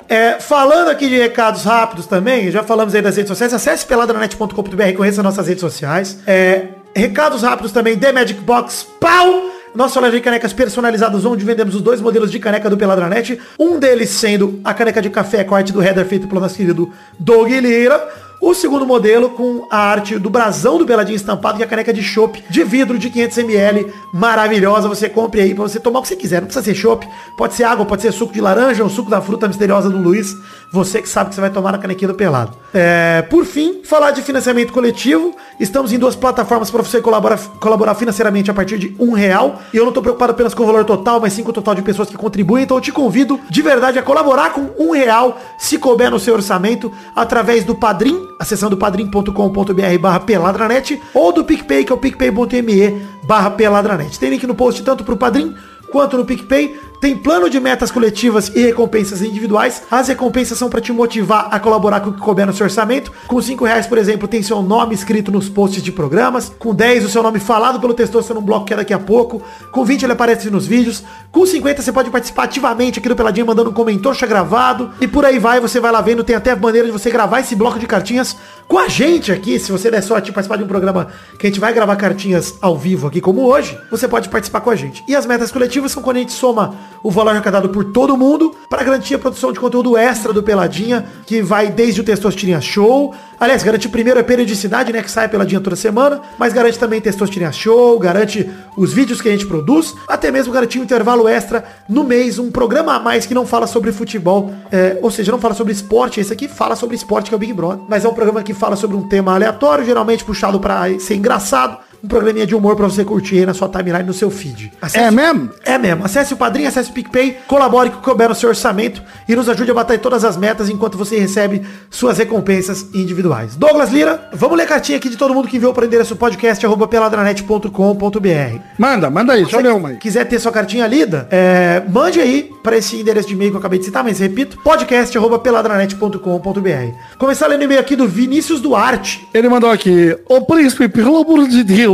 É, falando aqui de recados rápidos também, já falamos aí das redes sociais, acesse peladranet.com.br e conheça nossas redes sociais. É, recados rápidos também, The Magic Box, pau! Nossa loja de canecas personalizadas, onde vendemos os dois modelos de caneca do Peladranet. Um deles sendo a caneca de café com a arte do header feito pelo nosso querido Doug Lira. O segundo modelo com a arte do brasão do Peladinho estampado, que é a caneca de chopp de vidro de 500ml, maravilhosa. Você compre aí pra você tomar o que você quiser. Não precisa ser chopp, pode ser água, pode ser suco de laranja ou suco da fruta misteriosa do Luiz. Você que sabe que você vai tomar na canequinha do Pelado. É, por fim, falar de financiamento coletivo. Estamos em duas plataformas para você colaborar, colaborar financeiramente a partir de um real. E eu não tô preocupado apenas com o valor total, mas sim com o total de pessoas que contribuem. Então eu te convido de verdade a colaborar com um real, se couber no seu orçamento, através do Padrim, acessando padrim.com.br barra peladranet, ou do PicPay, que é o picpay.me barra peladranet. Tem link no post tanto pro Padrim quanto no PicPay. Tem plano de metas coletivas e recompensas individuais. As recompensas são para te motivar a colaborar com o que couber no seu orçamento. Com 5 reais, por exemplo, tem seu nome escrito nos posts de programas. Com 10, o seu nome falado pelo textor num bloco que é daqui a pouco. Com 20, ele aparece nos vídeos. Com 50, você pode participar ativamente aqui do Peladinha, mandando um comentário gravado. E por aí vai, você vai lá vendo. Tem até maneira de você gravar esse bloco de cartinhas com a gente aqui. Se você der sorte de participar de um programa que a gente vai gravar cartinhas ao vivo aqui, como hoje, você pode participar com a gente. E as metas coletivas são quando a gente soma o valor arrecadado por todo mundo para garantir a produção de conteúdo extra do Peladinha, que vai desde o Testosterinha Show. Aliás, garante primeiro a periodicidade, né, que sai Peladinha toda semana, mas garante também Testosterinha Show, garante os vídeos que a gente produz, até mesmo garantir um intervalo extra no mês, um programa a mais que não fala sobre futebol, é, ou seja, não fala sobre esporte, esse aqui fala sobre esporte, que é o Big Brother, mas é um programa que fala sobre um tema aleatório, geralmente puxado para ser engraçado, um programinha de humor pra você curtir aí na sua timeline, no seu feed. Acesse- É mesmo? É mesmo. Acesse o Padrinho, acesse o PicPay, colabore com o que couber no seu orçamento e nos ajude a bater todas as metas enquanto você recebe suas recompensas individuais. Douglas Lira, vamos ler a cartinha aqui de todo mundo que enviou para o endereço podcast arroba peladranet.com.br. Manda, manda aí, deixa eu ler uma aí. quiser ter sua cartinha lida, é, mande aí para esse endereço de e-mail que eu acabei de citar, mas repito, podcast arroba peladranet.com.br. Começar lendo o e-mail aqui do Vinícius Duarte. Ele mandou aqui, ô príncipe, pelo amor de Deus,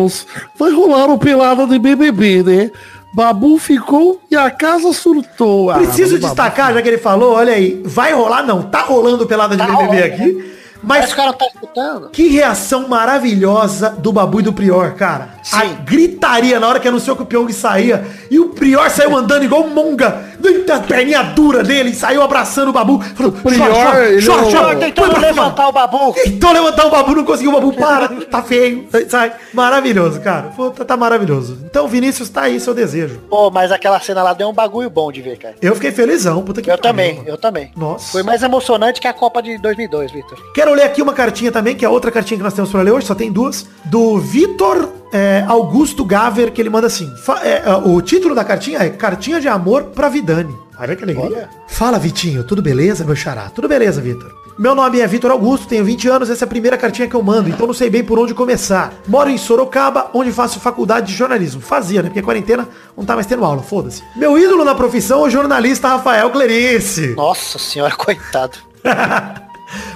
vai rolar o pelada de BBB, né? Babu ficou e a casa surtou. Ah, Preciso Babu. destacar, já que ele falou, olha aí, vai rolar não, tá rolando pelada de Tá BBB rolando. aqui, Mas o cara não tá escutando. que reação maravilhosa do Babu e do Prior, cara. A Sim. gritaria na hora que anunciou que o Pyong saía e o Prior saiu andando igual um monga, a perninha dura dele, saiu abraçando o Babu, falou, Prior, ele é o- põe Tentando pra cima. levantar o babu. Tentou levantar o Babu, não conseguiu o Babu, para, tá feio, sai. Maravilhoso, cara, Puta, tá maravilhoso. Então, Vinícius, tá aí seu desejo. Pô, mas aquela cena lá deu um bagulho bom de ver, cara. Eu fiquei felizão, puta que Eu pariu, também, mano. eu também. Nossa. Foi mais emocionante que a Copa de 2002, Vitor. Quero ler aqui uma cartinha também, que é outra cartinha que nós temos pra ler hoje, só tem duas, do Vitor é, Augusto Gaver, que ele manda assim. é, é, o título da cartinha é Cartinha de Amor pra Vidani. Olha que alegria. Olha. Fala, Vitinho, tudo beleza, meu xará? Tudo beleza, Vitor. Meu nome é Vitor Augusto, tenho 20 anos, essa é a primeira cartinha que eu mando, então não sei bem por onde começar. Moro em Sorocaba, onde faço faculdade de jornalismo. Fazia, né? Porque a quarentena não tá mais tendo aula, foda-se. Meu ídolo na profissão é o jornalista Rafael Clerice. Nossa senhora, coitado.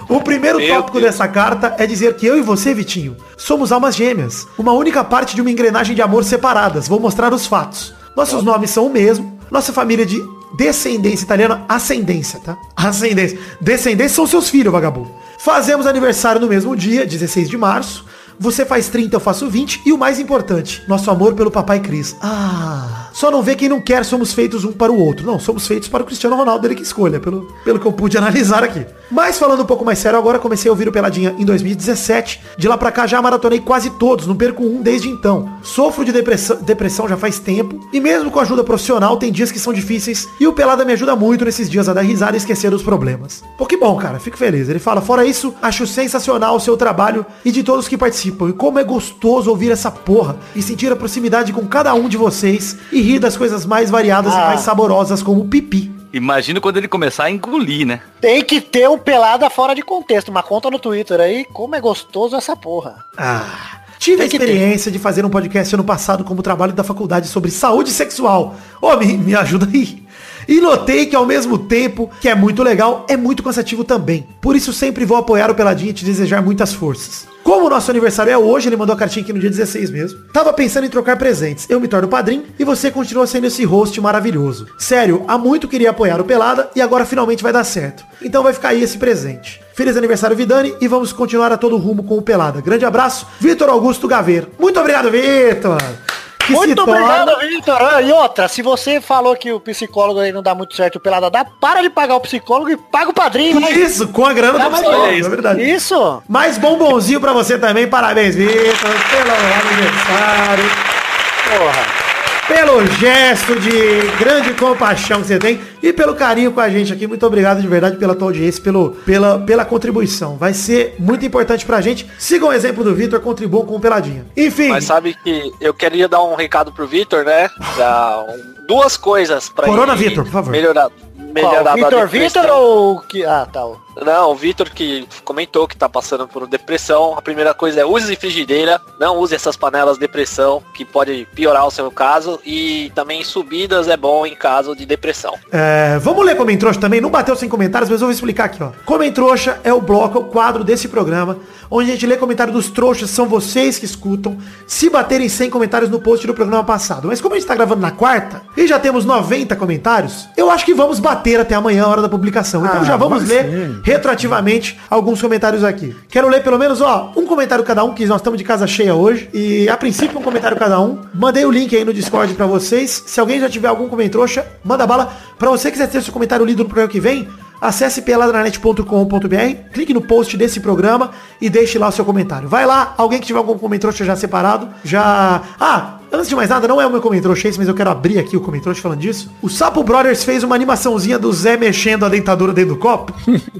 O primeiro Meu tópico Deus. dessa carta é dizer que eu e você, Vitinho, somos almas gêmeas. Uma única parte de uma engrenagem de amor separadas. Vou mostrar os fatos. Nossos nomes são o mesmo. Nossa família de descendência italiana, ascendência, tá? Ascendência. Descendência são seus filhos, vagabundo. Fazemos aniversário no mesmo dia, 16 de março. Você faz 30, eu faço 20. E o mais importante, nosso amor pelo papai Cris. Ah. Só não vê quem não quer, somos feitos um para o outro. Não, somos feitos para o Cristiano Ronaldo, ele que escolha, pelo, pelo que eu pude analisar aqui. Mas falando um pouco mais sério, agora comecei a ouvir o Peladinha em 2017. De lá pra cá já maratonei quase todos, não perco um desde então. Sofro de depressão, depressão já faz tempo. E mesmo com ajuda profissional, tem dias que são difíceis. E o Pelada me ajuda muito nesses dias a dar risada e esquecer dos problemas. Pô, que bom, cara. Fico feliz. Ele fala, fora isso, acho sensacional o seu trabalho e de todos que participam. E como é gostoso ouvir essa porra e sentir a proximidade com cada um de vocês e rir das coisas mais variadas e Ah. mais saborosas como pipi. Imagina quando ele começar a engolir, né? Tem que ter um pelada fora de contexto. Uma conta no Twitter aí. Como é gostoso essa porra. Ah. Tive a experiência de fazer um podcast ano passado como trabalho da faculdade sobre saúde sexual. Ô, me, me ajuda aí. E notei que ao mesmo tempo que é muito legal, é muito cansativo também. Por isso sempre vou apoiar o Peladinho e te desejar muitas forças. Como o nosso aniversário é hoje, ele mandou a cartinha aqui no dia 16 mesmo. Tava pensando em trocar presentes. Eu me torno padrinho e você continua sendo esse host maravilhoso. Sério, há muito queria apoiar o Pelada e agora finalmente vai dar certo. Então vai ficar aí esse presente. Feliz aniversário, Vidani, e vamos continuar a todo rumo com o Pelada. Grande abraço, Vitor Augusto Gaveiro. Muito obrigado, Vitor! Que se Muito torna- obrigado, Vitor. Ah, E outra, se você falou que o psicólogo aí não dá muito certo, o pelada dá, para de pagar o psicólogo e paga o padrinho. vai. Isso, com a grana do psicólogo, isso. é verdade. Isso. Mais bombonzinho pra você também. Parabéns, Vitor, pelo aniversário. Porra. Pelo gesto de grande compaixão que você tem e pelo carinho com a gente aqui. Muito obrigado de verdade pela tua audiência, pelo, pela, pela contribuição. Vai ser muito importante pra gente. Sigam o exemplo do Vitor, contribuam com o Peladinha. Enfim, Mas sabe que eu queria dar um recado pro Vitor, né? Dar um- duas coisas pra Corona, ele Vitor, por favor. melhorar. melhorar Qual? Vitor. Vitor ou que. Ah, tá. Não, o Vitor que comentou que tá passando por depressão. A primeira coisa é use frigideira, não use essas panelas de pressão, que pode piorar o seu caso. E também subidas é bom em caso de depressão. É, vamos ler Comentrouxa também, não bateu sem comentários, mas eu vou explicar aqui, ó. Comentrouxa é o bloco, é o quadro desse programa, onde a gente lê comentário dos trouxas, são vocês que escutam, se baterem 100 comentários no post do programa passado. Mas como a gente tá gravando na quarta, e já temos 90 comentários, eu acho que vamos bater até amanhã, a hora da publicação. Então Ah, já vamos ler sim. Retroativamente alguns comentários aqui. Quero ler pelo menos, ó, um comentário cada um, que nós estamos de casa cheia hoje. E a princípio um comentário cada um. Mandei o link aí no Discord pra vocês. Se alguém já tiver algum comentrouxa, manda bala. Pra você que quiser ter seu comentário lido no programa que vem, acesse peladranet.com.br, clique no post desse programa e deixe lá o seu comentário. Vai lá, alguém que tiver algum comentrouxa já separado, já... Ah, Antes de mais nada, não é o meu comentrouxa esse, mas eu quero abrir aqui o comentrouxa falando disso. O Sapo Brothers fez uma animaçãozinha do Zé mexendo a dentadura dentro do copo.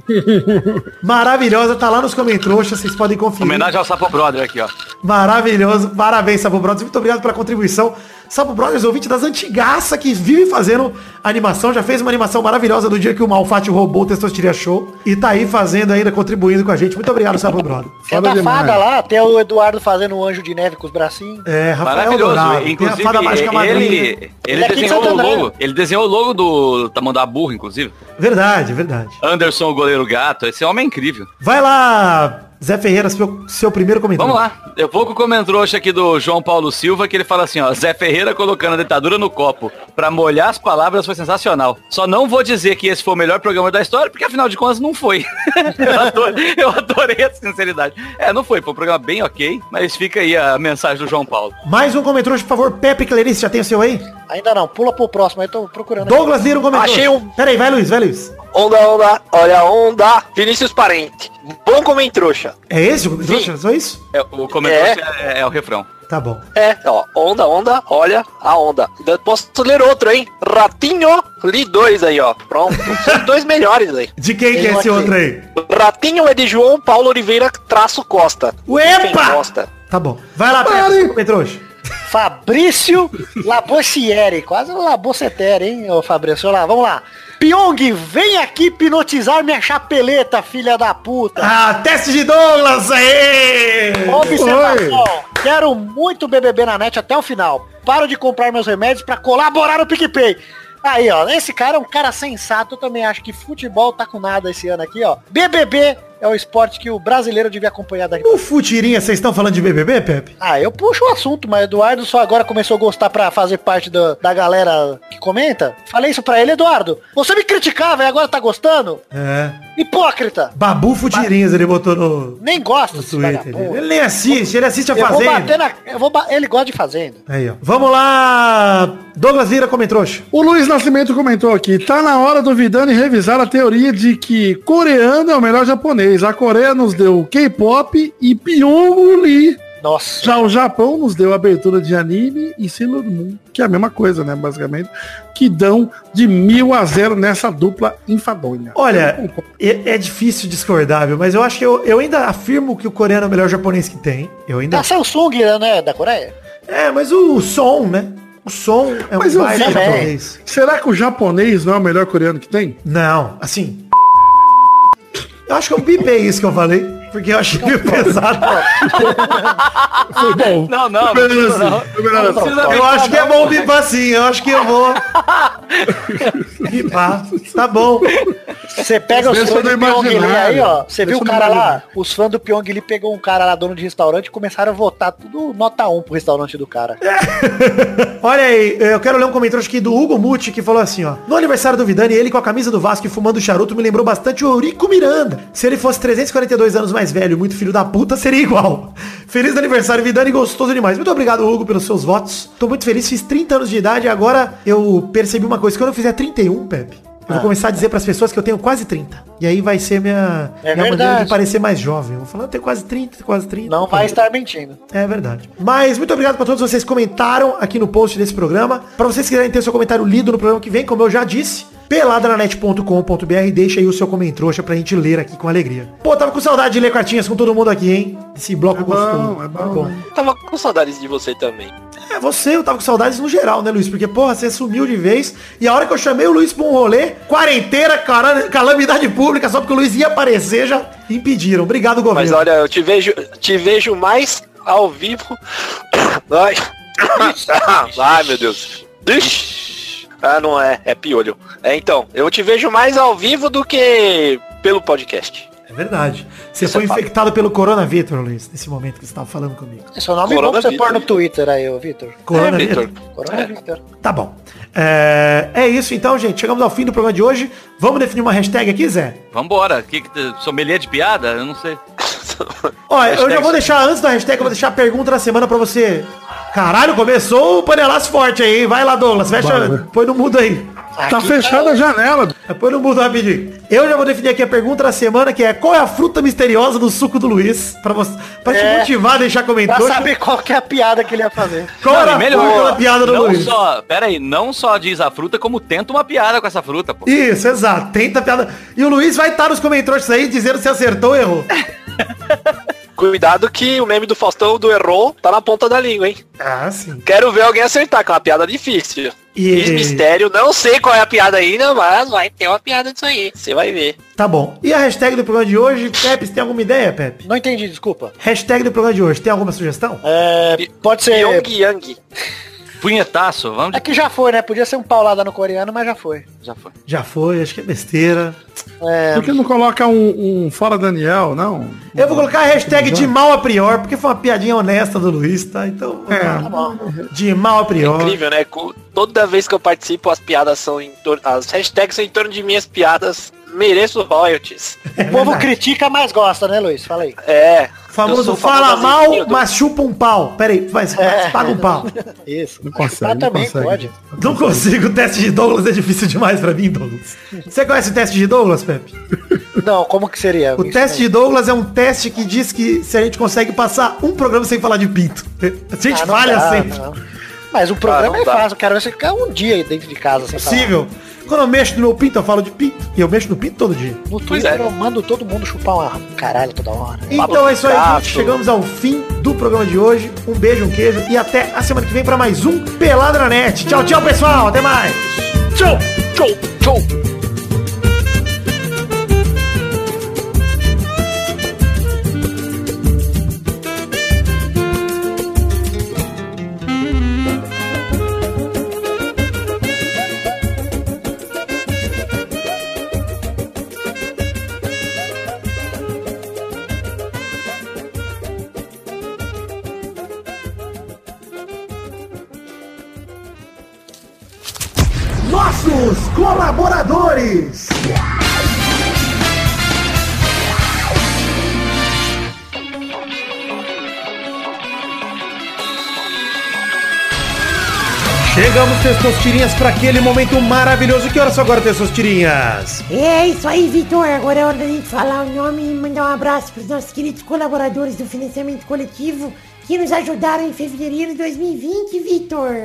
Maravilhosa, tá lá nos comentrouxas, vocês podem conferir. Homenagem ao Sapo Brother aqui, ó. Maravilhoso. Parabéns, Sapo Brothers. Muito obrigado pela contribuição. Sapo Brothers, ouvinte das antigaça que vive fazendo animação. Já fez uma animação maravilhosa do dia que o Malfatti roubou o Testosteria Show. E tá aí fazendo ainda, contribuindo com a gente. Muito obrigado, Sapo Brothers. Tem a Foda da demais. fada lá, tem o Eduardo fazendo um anjo de neve com os bracinhos. É, Rafael Maravilhoso. Dourado. A Inclusive, fada mágica madrinha. ele, ele, Ele é desenhou o logo. Ele desenhou o logo do Tamanduá Burro, inclusive. Verdade, verdade. Anderson, o goleiro gato. Esse homem é incrível. Vai lá, Zé Ferreira, seu, seu primeiro comentário. Vamos lá. Eu vou com o comentrouxa aqui do João Paulo Silva, que ele fala assim, ó. Zé Ferreira colocando a dentadura no copo pra molhar as palavras foi sensacional. Só não vou dizer que esse foi o melhor programa da história, porque afinal de contas não foi. eu, adorei, eu adorei a sinceridade. É, não foi. Foi um programa bem ok, mas fica aí a mensagem do João Paulo. Mais um comentário, por favor. Pepe Clarice, já tem o seu aí? Ainda não, pula pro próximo, aí tô procurando. Douglas Lira, um comentário. Achei um- Pera aí, vai Luiz, vai Luiz. Onda, onda, olha a onda. Vinícius Parente. Bom comentrouxa. É esse o comentário? Sim. Só isso? É, o comentrouxa é, é o refrão. Tá bom. É, ó, onda, onda, olha a onda. Posso ler outro, hein? Ratinho, li dois aí, ó. Pronto. São dois melhores aí. De quem que é Tem esse aqui. outro aí? Ratinho é de João Paulo Oliveira traço Costa. Uepa! gosta? Tá bom. Vai lá, comentrouxa. Fabrício Labossieri, quase um Labocetere, hein, ô Fabrício? Olha lá, vamos lá. Pyong, vem aqui hipnotizar minha chapeleta, filha da puta. Ah, teste de Douglas aí! Observação, quero muito BBB na net até o final. Paro de comprar meus remédios pra colaborar no PicPay. Aí, ó, esse cara é um cara sensato. Eu também acho que futebol tá com nada esse ano aqui, ó. BBB é o esporte que o brasileiro devia acompanhar daqui. O Futirinha, vocês estão falando de BBB, Pepe? Ah, eu puxo o assunto, mas Eduardo só agora começou a gostar pra fazer parte da, da galera que comenta. Falei isso pra ele, Eduardo. Você me criticava e agora tá gostando? É. Hipócrita. Babu Futirinhas, ele botou no, Nem gosta no desse Twitter. Ele nem assiste, ele assiste a Eu vou Fazenda. bater na. Eu vou ba- Ele gosta de fazenda. Aí, ó. Vamos lá, Douglas Lira Comentrouxa. O Luiz Nascimento comentou aqui, tá na hora do Vidani revisar a teoria de que coreano é o melhor japonês. A Coreia nos deu K-pop e Pyongyang Lee. Nossa. Já o Japão nos deu abertura de anime e Sailor Moon, que é a mesma coisa, né, basicamente, que dão de mil a zero nessa dupla enfadonha. Olha, é, é difícil discordar, viu? Mas eu acho que eu, eu ainda afirmo que o coreano é o melhor japonês que tem. Eu ainda. A Samsung, né, da Coreia? É, mas o som, né? O som é Mas um japonês. Será que o japonês não é o melhor coreano que tem? Não, assim. Eu acho que eu bipei isso que eu falei. Porque eu achei meio pesado. Foi bom. Não, não, não, Foi não. assim, Não assim. precisa Eu acho que é bom bipar sim. Eu acho que eu vou. Bipar. Tá bom. Você pega os fãs do não Pyong aí, ó. Você viu o cara não lá? Os fãs do Pyong Lee pegou um cara lá, dono de restaurante, e começaram a votar tudo nota 1 pro restaurante do cara. Olha aí, eu quero ler um comentário aqui do Hugo Muti que falou assim, ó. No aniversário do Vidani, ele com a camisa do Vasco e fumando charuto me lembrou bastante o Eurico Miranda. Se ele fosse 342 anos mais velho e muito filho da puta, seria igual. Feliz aniversário, Vidani, gostoso demais. Muito obrigado, Hugo, pelos seus votos. Tô muito feliz, fiz 30 anos de idade e agora eu percebi uma coisa. Quando eu fizer 31, Pepe, eu vou começar a dizer pras pessoas que eu tenho quase 30. E aí vai ser minha, É minha maneira de parecer mais jovem. Eu vou falar, eu tenho quase 30, quase 30. Não vai estar mentindo. É verdade. Mas muito obrigado para todos vocês que comentaram aqui no post desse programa. Para vocês que quiserem ter seu comentário lido no programa que vem, como eu já disse, peladranet.com.br, deixa aí o seu comentário pra gente ler aqui com alegria. Pô, tava com saudade de ler cartinhas com todo mundo aqui, hein? Esse bloco gostoso. é bom. Tava com saudades de você também. É, você, eu tava com saudades no geral, né, Luiz? Porque, porra, você sumiu de vez. E a hora que eu chamei o Luiz pra um rolê, quarentena, cara, calamidade pública, só porque o Luiz ia aparecer, já impediram. Obrigado, governo. Mas olha, eu te vejo, te vejo mais ao vivo. Ai. Ai, meu Deus. Ixi. Ah, não é, é piolho. É, então, eu te vejo mais ao vivo do que pelo podcast. É verdade. Você foi é fato. infectado pelo coronavírus, Luiz, nesse momento que você tava falando comigo. Esse é o nome bom que você pôr no Twitter aí, ô Vitor. Corona Vitor. Tá bom. É, é isso então, gente. Chegamos ao fim do programa de hoje. Vamos definir uma hashtag aqui, Zé? Vambora. Que, que, sommelier de piada? Eu não sei. Olha, eu já Hashtag vou deixar, antes da hashtag, eu vou deixar a pergunta da semana pra você. Caralho, começou o panelaço forte aí, hein? Vai lá, Douglas. Fecha, Bora. põe no mudo aí. Tá fechada a janela. Põe no mudo rapidinho. Eu já vou definir aqui a pergunta da semana, que é qual é a fruta misteriosa do suco do Luiz? Pra, você, pra te É. motivar a deixar Pra comentário. saber qual que é a piada que ele ia fazer. Qual Não, era a melhor, fruta da piada do não Luiz? só, pera aí, não só diz a fruta, como tenta uma piada com essa fruta, pô. Isso, exato. Tenta a piada. E o Luiz vai estar nos comentários aí dizendo se acertou ou errou. Cuidado que o meme do Faustão do errou tá na ponta da língua, hein? Ah, sim. Quero ver alguém acertar, que é uma piada difícil. E- Fiz mistério, não sei qual é a piada ainda, mas vai ter uma piada disso aí. Você vai ver. Tá bom. E a hashtag do programa de hoje, Pepe, você tem alguma ideia, Pepe? Não entendi, desculpa. Hashtag do programa de hoje, tem alguma sugestão? É, pode ser. Pyong Yang. Punhetaço, vamos É que já foi, né? Podia ser um paulada no coreano, mas já foi. Já foi. Já foi, acho que é besteira. É, Por que não coloca um, um fora Daniel, não? Eu vou colocar a hashtag de mal a prior, porque foi uma piadinha honesta do Luiz, tá? Então, É. colocar de mal a prior. Incrível, né? Toda vez que eu participo, as piadas são em torno. As hashtags são em torno de minhas piadas. Mereço royalties. o povo critica, mas gosta, né, Luiz? Fala aí. É. O famoso fala famoso mal, do- mas chupa um pau. Pera aí, vai, É. paga um pau. Isso. Não consegue, não também consegue. pode. Não consigo, o teste de Douglas é difícil demais pra mim, Douglas. Você conhece o teste de Douglas, Pepe? Não, como que seria? O teste de Douglas é um teste que diz que se a gente consegue passar um programa sem falar de pinto. A gente Ah, falha dá, sempre. não. Mas o programa Ah, é dá. fácil. Quero ver você ficar um dia aí dentro de casa. Possível. Quando eu mexo no meu pinto, eu falo de pinto. E eu mexo no pinto todo dia. No Twitter é. eu mando todo mundo chupar uma caralho toda hora. Então é isso aí, gente. Chegamos ao fim do programa de hoje. Um beijo, um queijo e até a semana que vem pra mais um Pelada na Net. Tchau, tchau, pessoal. Até mais. Tchau, tchau, tchau. Chegamos, Testosterinhas, para aquele momento maravilhoso. Que horas são agora, Testosterinhas? É isso aí, Vitor. Agora é hora da gente falar o nome e mandar um abraço para os nossos queridos colaboradores do financiamento coletivo que nos ajudaram em fevereiro de 2020, Vitor.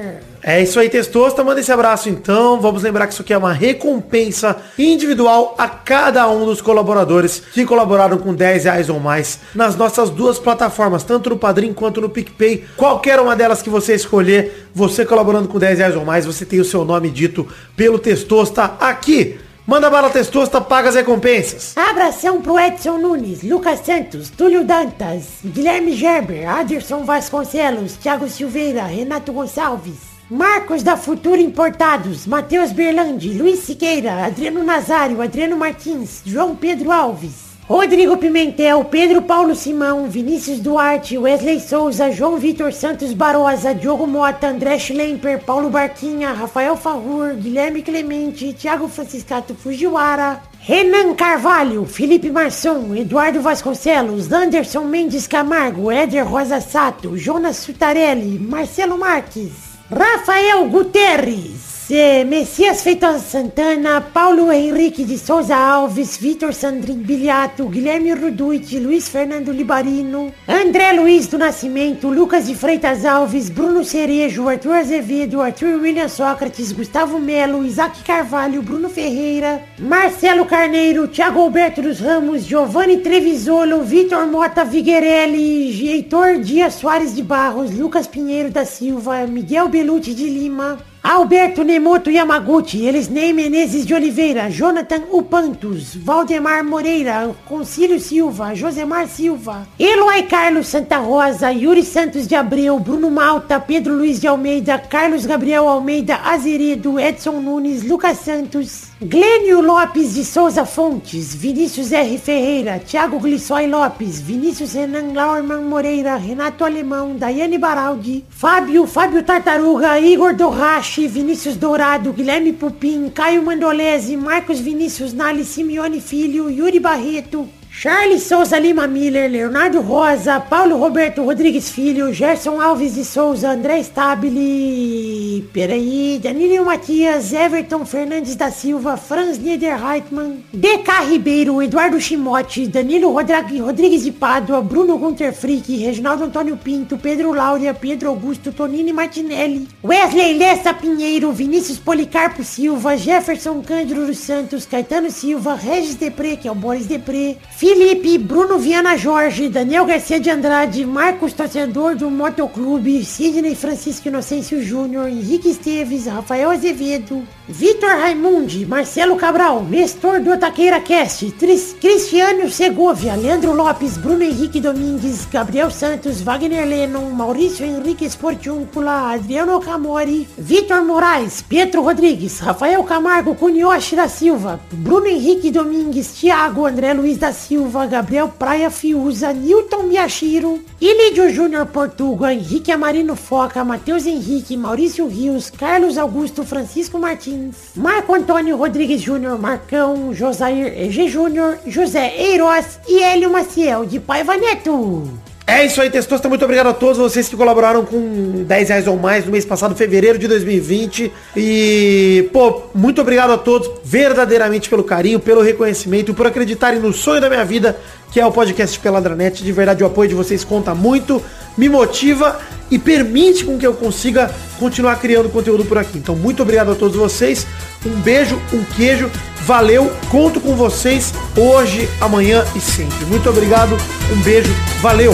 É isso aí, Testosta. Manda esse abraço então. Vamos lembrar que isso aqui é uma recompensa individual a cada um dos colaboradores que colaboraram com 10 reais ou mais nas nossas duas plataformas, tanto no Padrim quanto no PicPay. Qualquer uma delas que você escolher, você colaborando com 10 reais ou mais, você tem o seu nome dito pelo Testosta aqui. Manda bala Testosta, paga as recompensas. Abração pro Edson Nunes, Lucas Santos, Túlio Dantas, Guilherme Gerber, Aderson Vasconcelos, Thiago Silveira, Renato Gonçalves, Marcos da Futura Importados, Matheus Berlandi, Luiz Siqueira, Adriano Nazário, Adriano Martins, João Pedro Alves. Rodrigo Pimentel, Pedro Paulo Simão, Vinícius Duarte, Wesley Souza, João Vitor Santos Barosa, Diogo Mota, André Schlemper, Paulo Barquinha, Rafael Farrur, Guilherme Clemente, Thiago Franciscato Fujiwara, Renan Carvalho, Felipe Marçom, Eduardo Vasconcelos, Anderson Mendes Camargo, Éder Rosa Sato, Jonas Sutarelli, Marcelo Marques, Rafael Guterres, é, Messias Feitosa Santana, Paulo Henrique de Souza Alves, Vitor Sandrin Biliato, Guilherme Ruduit, Luiz Fernando Libarino, André Luiz do Nascimento, Lucas de Freitas Alves, Bruno Cerejo, Arthur Azevedo, Arthur William Sócrates, Gustavo Melo, Isaac Carvalho, Bruno Ferreira, Marcelo Carneiro, Thiago Alberto dos Ramos, Giovanni Trevisolo, Vitor Mota Viguerelli, Heitor Dias Soares de Barros, Lucas Pinheiro da Silva, Miguel Belucci de Lima, Alberto Nemoto Yamaguchi, Elisnei Menezes de Oliveira, Jonathan Upantos, Valdemar Moreira, Concílio Silva, Josemar Silva, Eloy Carlos Santa Rosa, Yuri Santos de Abreu, Bruno Malta, Pedro Luiz de Almeida, Carlos Gabriel Almeida Azeredo, Edson Nunes, Lucas Santos, Glênio Lopes de Souza Fontes, Vinícius R. Ferreira, Thiago Glissói Lopes, Vinícius Renan Laurman Moreira, Renato Alemão, Daiane Baraldi, Fábio, Fábio Tartaruga, Igor Dorrache, Vinícius Dourado, Guilherme Pupim, Caio Mandolese, Marcos Vinícius Nali Simeone Filho, Yuri Barreto, Charles Souza Lima Miller, Leonardo Rosa, Paulo Roberto Rodrigues Filho, Gerson Alves de Souza, André Stabile, peraí, Danilo Matias, Everton Fernandes da Silva, Franz Niederreitmann, DK Ribeiro, Eduardo Chimote, Danilo Rodrigues, de Pádua, Bruno Gunter Frick, Reginaldo Antônio Pinto, Pedro Laura, Pedro Augusto, Tonini Martinelli, Wesley Lessa Pinheiro, Vinícius Policarpo Silva, Jefferson Cândido dos Santos, Caetano Silva, Regis Depré, que é o Boris Depré, Felipe, Bruno Viana Jorge, Daniel Garcia de Andrade, Marcos Torcedor do Motoclube, Sidney Francisco Inocêncio Júnior, Henrique Esteves, Rafael Azevedo, Vitor Raimundi, Marcelo Cabral, Nestor do Taqueira Cast, Tris, Cristiano Segovia, Leandro Lopes, Bruno Henrique Domingues, Gabriel Santos, Wagner Lennon, Maurício Henrique Sportiúncula, Adriano Camori, Vitor Moraes, Pietro Rodrigues, Rafael Camargo, Cunioche da Silva, Bruno Henrique Domingues, Thiago, André Luiz da Silva, Gabriel Praia Fiuza, Newton Miyashiro, Ilídio Júnior Portuga, Henrique Amarino Foca, Matheus Henrique, Maurício Rios, Carlos Augusto Francisco Martins, Marco Antônio Rodrigues Júnior, Marcão, Josair EG Júnior, José Eiroz e Hélio Maciel de Paiva Neto. É isso aí, Testosta. Muito obrigado a todos vocês que colaboraram com 10 reais ou mais no mês passado, fevereiro de 2020. E, pô, muito obrigado a todos verdadeiramente pelo carinho, pelo reconhecimento, por acreditarem no sonho da minha vida, que é o podcast Peladranet. De verdade, o apoio de vocês conta muito, me motiva e permite com que eu consiga continuar criando conteúdo por aqui. Então, muito obrigado a todos vocês. Um beijo, um queijo. Valeu, conto com vocês hoje, amanhã e sempre. Muito obrigado, um beijo, valeu!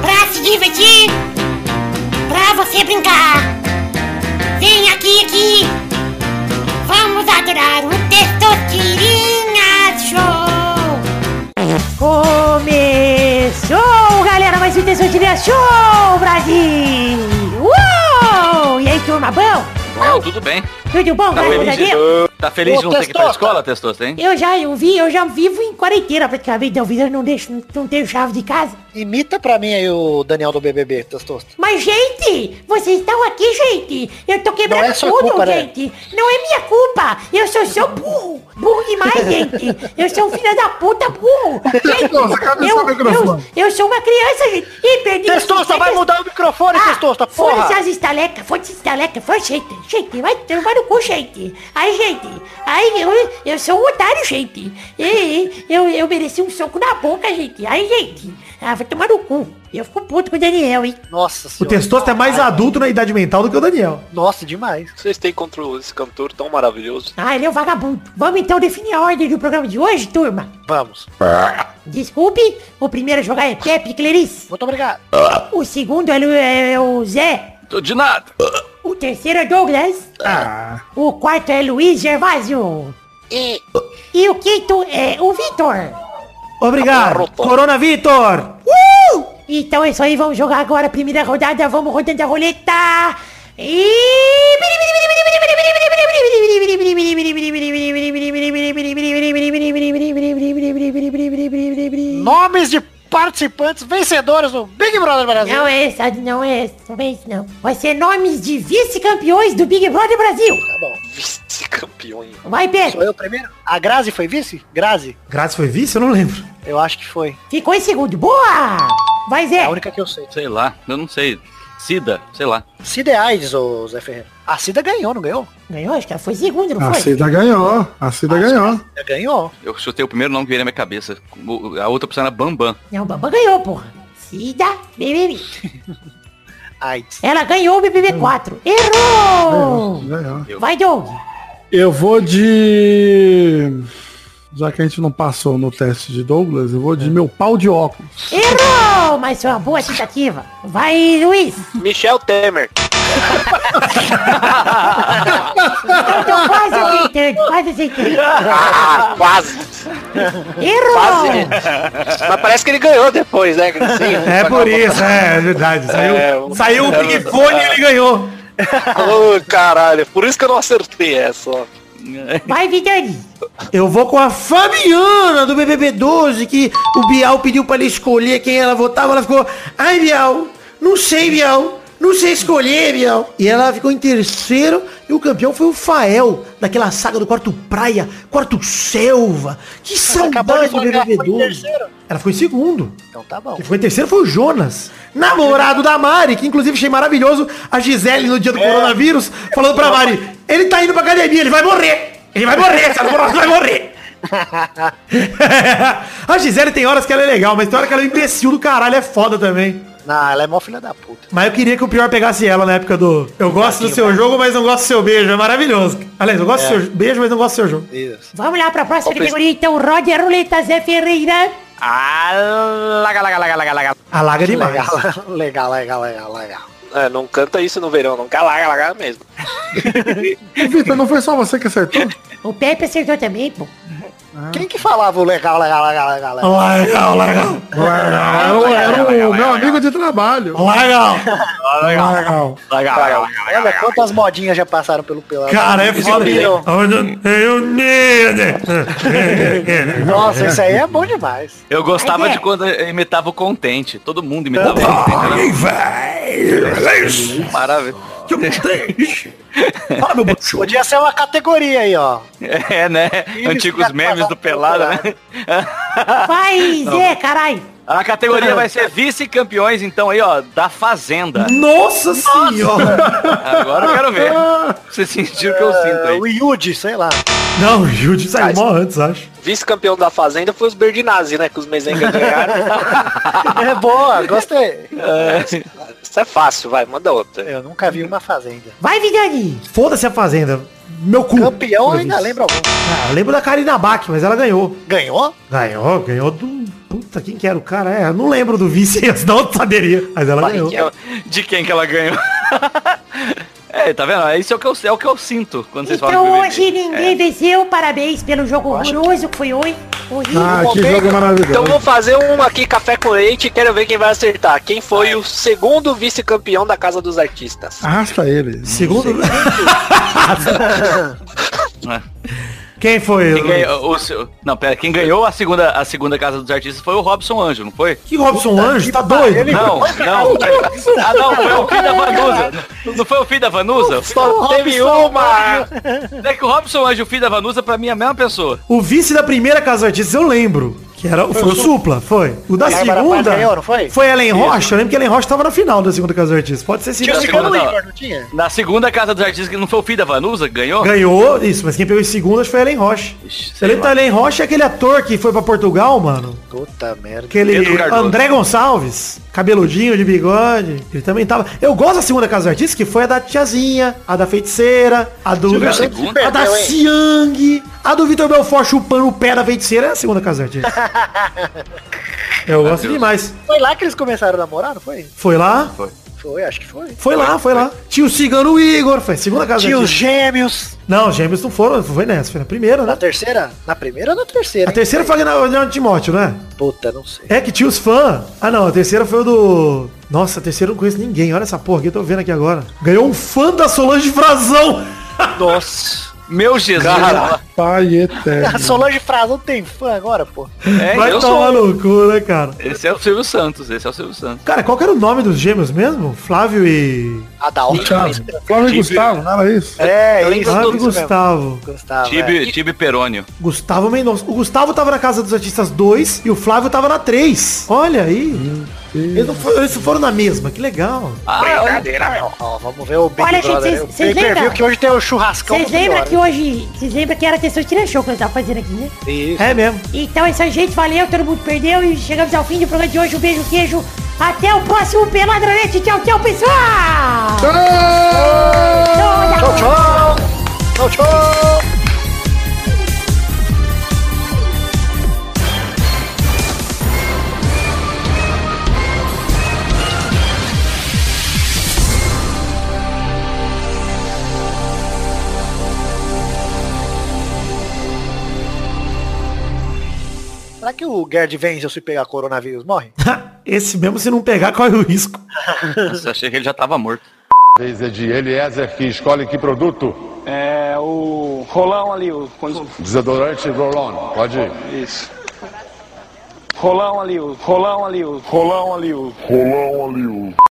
Pra se divertir, pra você brincar. Vem aqui, aqui. Vamos adorar o Testosterinha Show. Começou, galera, mais um Testosterinha Show, Brasil. Uou! E aí, turma, bom? Bom, tudo bem. Tudo bom, Tá graças a Deus? tá feliz de não ter que ir pra escola, Testosta, hein? Eu já eu vi, eu já vivo em quarentena praticamente, eu não deixo, não tenho chave de casa. Imita pra mim aí o Daniel do BBB, Testosta. Mas, gente, vocês estão aqui, gente. Eu tô quebrando Não é tudo, culpa, né? gente. Não é minha culpa. Eu sou só burro. Burro demais, gente. Eu sou um filho da puta burro. Gente, cadê eu, eu, eu sou uma criança, gente. E perdi... Testosta, vai mudar o microfone, Testosta, porra! Foda-se as estalecas, foda-se as estalecas, foi, gente. Gente, vai tomar no cu, gente. Aí, gente, aí eu, eu sou um otário, gente. E, eu, eu mereci um soco na boca, gente. Aí, gente, ah, tomar no cu. Eu fico puto com o Daniel, hein. Nossa O senhora. Testosta é mais adulto na idade mental do que o Daniel. Nossa, demais. Vocês têm contra esse cantor tão maravilhoso? Ah, ele é um vagabundo. Vamos então definir a ordem do programa de hoje, turma. Vamos. Desculpe, o primeiro a jogar é Pepe Clarice. Muito obrigado. O segundo é, o- é o Zé. Tô de nada. O terceiro é Douglas. Ah, O quarto é Luiz Gervásio. E, e o quinto é o Vitor. Obrigado. Corona Vitor. Então é isso aí, vamos jogar agora a primeira rodada, vamos rodando a roleta. E... Nomes de participantes vencedores do Big Brother Brasil. Não é essa, não é essa, não é isso não. Vai ser nomes de vice-campeões do Big Brother Brasil. Tá bom. Vice-campeão. hein? Vai, Sou Pedro. eu primeiro? A Grazi foi vice? Grazi? Graças foi vice? Eu não lembro. Eu acho que foi. Ficou em segundo. Boa! Vai, É Zé. a única que eu sei. Sei lá, eu não sei. Cida, sei lá. Cida é AIDS, ô Zé Ferreira. A Cida ganhou, não ganhou? Ganhou, acho que ela foi segundo, não a foi? Cida ganhou. A Cida ganhou. Já ganhou. Eu chutei o primeiro nome que veio na minha cabeça. A outra opção era Bambam. Não, o Bamba ganhou, porra. Cida, BBB. Ela ganhou o BBB 4. Errou! Ganhou. Vai, Doug. Eu vou de. Já que a gente não passou no teste de Douglas, eu vou de meu pau de óculos. Errou! Mas foi uma boa tentativa. Vai, Luiz. Michel Temer. Tô quase acertando, quase acertando. Ah, quase. Errou! Quase. Mas parece que ele ganhou depois, né? Sim, É por isso, é, é verdade. Saiu, É, o- saiu o é, Big Fone e ele ganhou. Ô, caralho, por isso que eu não acertei essa, ó. Vai, Vidani. Eu vou com a Fabiana do BBB 12, que o Bial pediu pra ela escolher quem ela votava. Ela ficou, ai Bial, não sei Bial, não sei escolher Bial. E ela ficou em terceiro e o campeão foi o Fael, daquela saga do quarto praia, quarto selva. Que de saudade do ela BBB foi em 12. terceiro. Ela foi em segundo. Então tá bom. Quem foi em terceiro foi o Jonas, namorado da Mari, que inclusive achei maravilhoso a Gisele no dia do coronavírus, falando pra Mari, ele tá indo pra academia, ele vai morrer. Ele vai morrer, essa namorada vai morrer. a Gisele tem horas que ela é legal, mas tem hora que ela é um imbecil do caralho, é foda também. Não, ela é mó filha da puta. Mas eu queria que o pior pegasse ela na época do Eu gosto do seu jogo, mas não gosto do seu beijo. É maravilhoso. Aliás, eu gosto do seu beijo, mas não gosto do seu jogo. Isso. Vamos lá pra próxima categoria, então. Rode a roleta, Zé Ferreira. Alaga, laga, laga, laga, laga. Alaga demais. Legal, legal, legal, legal, legal. É, não canta isso no verão, não. Calaga, laga mesmo. Vitor, não foi só você que acertou? O Pepe acertou também, pô. Quem que falava o legal, legal, legal, legal, legal? Legal, legal. Era, era o meu amigo de trabalho. Legal. Legal. Olha quantas modinhas já passaram pelo pelado. Cara, é foda. Nossa, isso aí é bom demais. Eu gostava é. de quando eu imitava o contente. Todo mundo imitava o contente. Era maravilha. Fala, meu. Podia ser uma categoria aí, ó. É, né? Antigos memes do Pelada, né? Vai, Zé, caralho. A categoria vai ser vice-campeões, então aí, ó, da Fazenda. Nossa senhora. Agora eu quero ver. Vocês sentiram o que eu sinto É, aí. o Yudi, sei lá. Não, o Jude saiu mó antes, acho. Vice-campeão da Fazenda foi os Berdinazzi, né? Que os Mezenga ganharam. É boa, gostei. Isso é fácil, vai, manda outra. Eu nunca vi uma fazenda. Vai, Vidani. Foda-se a Fazenda. Meu cu. Campeão ainda lembra algum. Ah, eu lembro da Karina Bach, mas ela ganhou. Ganhou? Ganhou, ganhou do... Puta, quem que era o cara? É, eu não lembro do vice, eu saberia. Mas ela ganhou. De quem que ela ganhou? É, tá vendo? É Isso é o que eu, é o que eu sinto quando vocês Então falam de hoje BBB. ninguém É. venceu, parabéns pelo jogo horroroso que foi hoje. Horrível. Ah, que jogo maravilhoso. Então vou fazer um aqui café com leite e quero ver quem vai acertar. Quem foi o segundo vice-campeão da Casa dos Artistas? Arrasta ele. Segundo. É. Quem foi? Quem ganhou, o seu- não, pera, quem ganhou a segunda, a segunda Casa dos Artistas foi o Robson Anjo, não foi? Que Robson Anjo? Tá doido? Não, não. Ah, não, foi o filho da Vanusa. Não foi o filho da Vanusa? Só teve uma! É que o Robson Anjo e o filho da Vanusa, pra mim, é a mesma pessoa. O vice da primeira Casa Artistas eu lembro. Que era, foi o Supla, foi. O da segunda. ganhou, não foi? Foi Ellen Rocha. Eu lembro que Ellen Rocha tava na final da segunda Casa Artistas. Pode ser sim. Tinha Não, não. Igor, não tinha? Na segunda Casa dos Artistas, que não foi o filho da Vanusa ganhou? Ganhou, isso, mas quem pegou em que foi Ellen Rocha. Ixi, sei lembra lá. da Ellen Rocha é aquele ator que foi pra Portugal, mano? Puta merda. Aquele. André Gonçalves, cabeludinho de bigode. Ele também tava. Eu gosto da segunda Casa Artistas, que foi a da tiazinha, a da feiticeira, a do. a A, da hein? Siang, a do Vitor Belfort chupando o pé da feiticeira é a segunda Casa Artistas. Eu gosto demais. Foi lá que eles começaram a namorar, não foi? Foi lá? Foi, acho que foi. Foi lá, foi lá. Tinha o Cigano Igor, foi a segunda Casa Tinha os gêmeos. Não, os gêmeos não foram, foi nessa, foi na primeira, Na né? terceira? Na primeira ou na terceira? A hein? terceira foi na Leonardo Timóteo, né? Puta, não sei. É que tinha os fãs. Ah não, a terceira foi o do. Nossa, a terceira eu não conheço ninguém. Olha essa porra aqui, eu tô vendo aqui agora. Ganhou um fã da Solange Frazão. Nossa. Meu Jesus. Pai A eterno. Solange Frazão tem fã agora, pô. É, Vai eu tomar sou. no cu, né, cara? Esse é o Silvio Santos, esse é o Silvio Santos. Cara, qual que era o nome dos gêmeos mesmo? Flávio e. A da outra. Flávio e Gustavo, não era isso? É, isso. Flávio e. Gustavo. Gustavo. é. Tibe, Tibe Perônio. Gustavo Mendonça. O Gustavo tava na Casa dos Artistas 2 e o Flávio tava na 3. Olha aí. Eles, não foram, eles foram na mesma, que legal. Ah, Brincadeira, meu. Ó, vamos ver o Big Olha, gente, Brother. vocês- o vocês lembram? que hoje tem o churrascão. Vocês lembram que hoje. Vocês lembram que era questão de tirar show que eu tava fazendo aqui, né? né? Isso. É mesmo. Então é isso aí, gente. Valeu, todo mundo perdeu e chegamos ao fim do programa de hoje. Um beijo, queijo. Até o próximo Peladronete. Tchau, tchau, pessoal! Tchau, tchau. Tchau, tchau. Que o Gerd Wenzel se pegar coronavírus morre? Esse mesmo se não pegar, corre o risco. Nossa, achei que ele já tava morto. Vez é de Eliezer, que escolhe que produto? É o rolão ali, o Desodorante Roll-On. Pode ir. isso. Rolão ali, o rolão ali, o rolão ali, o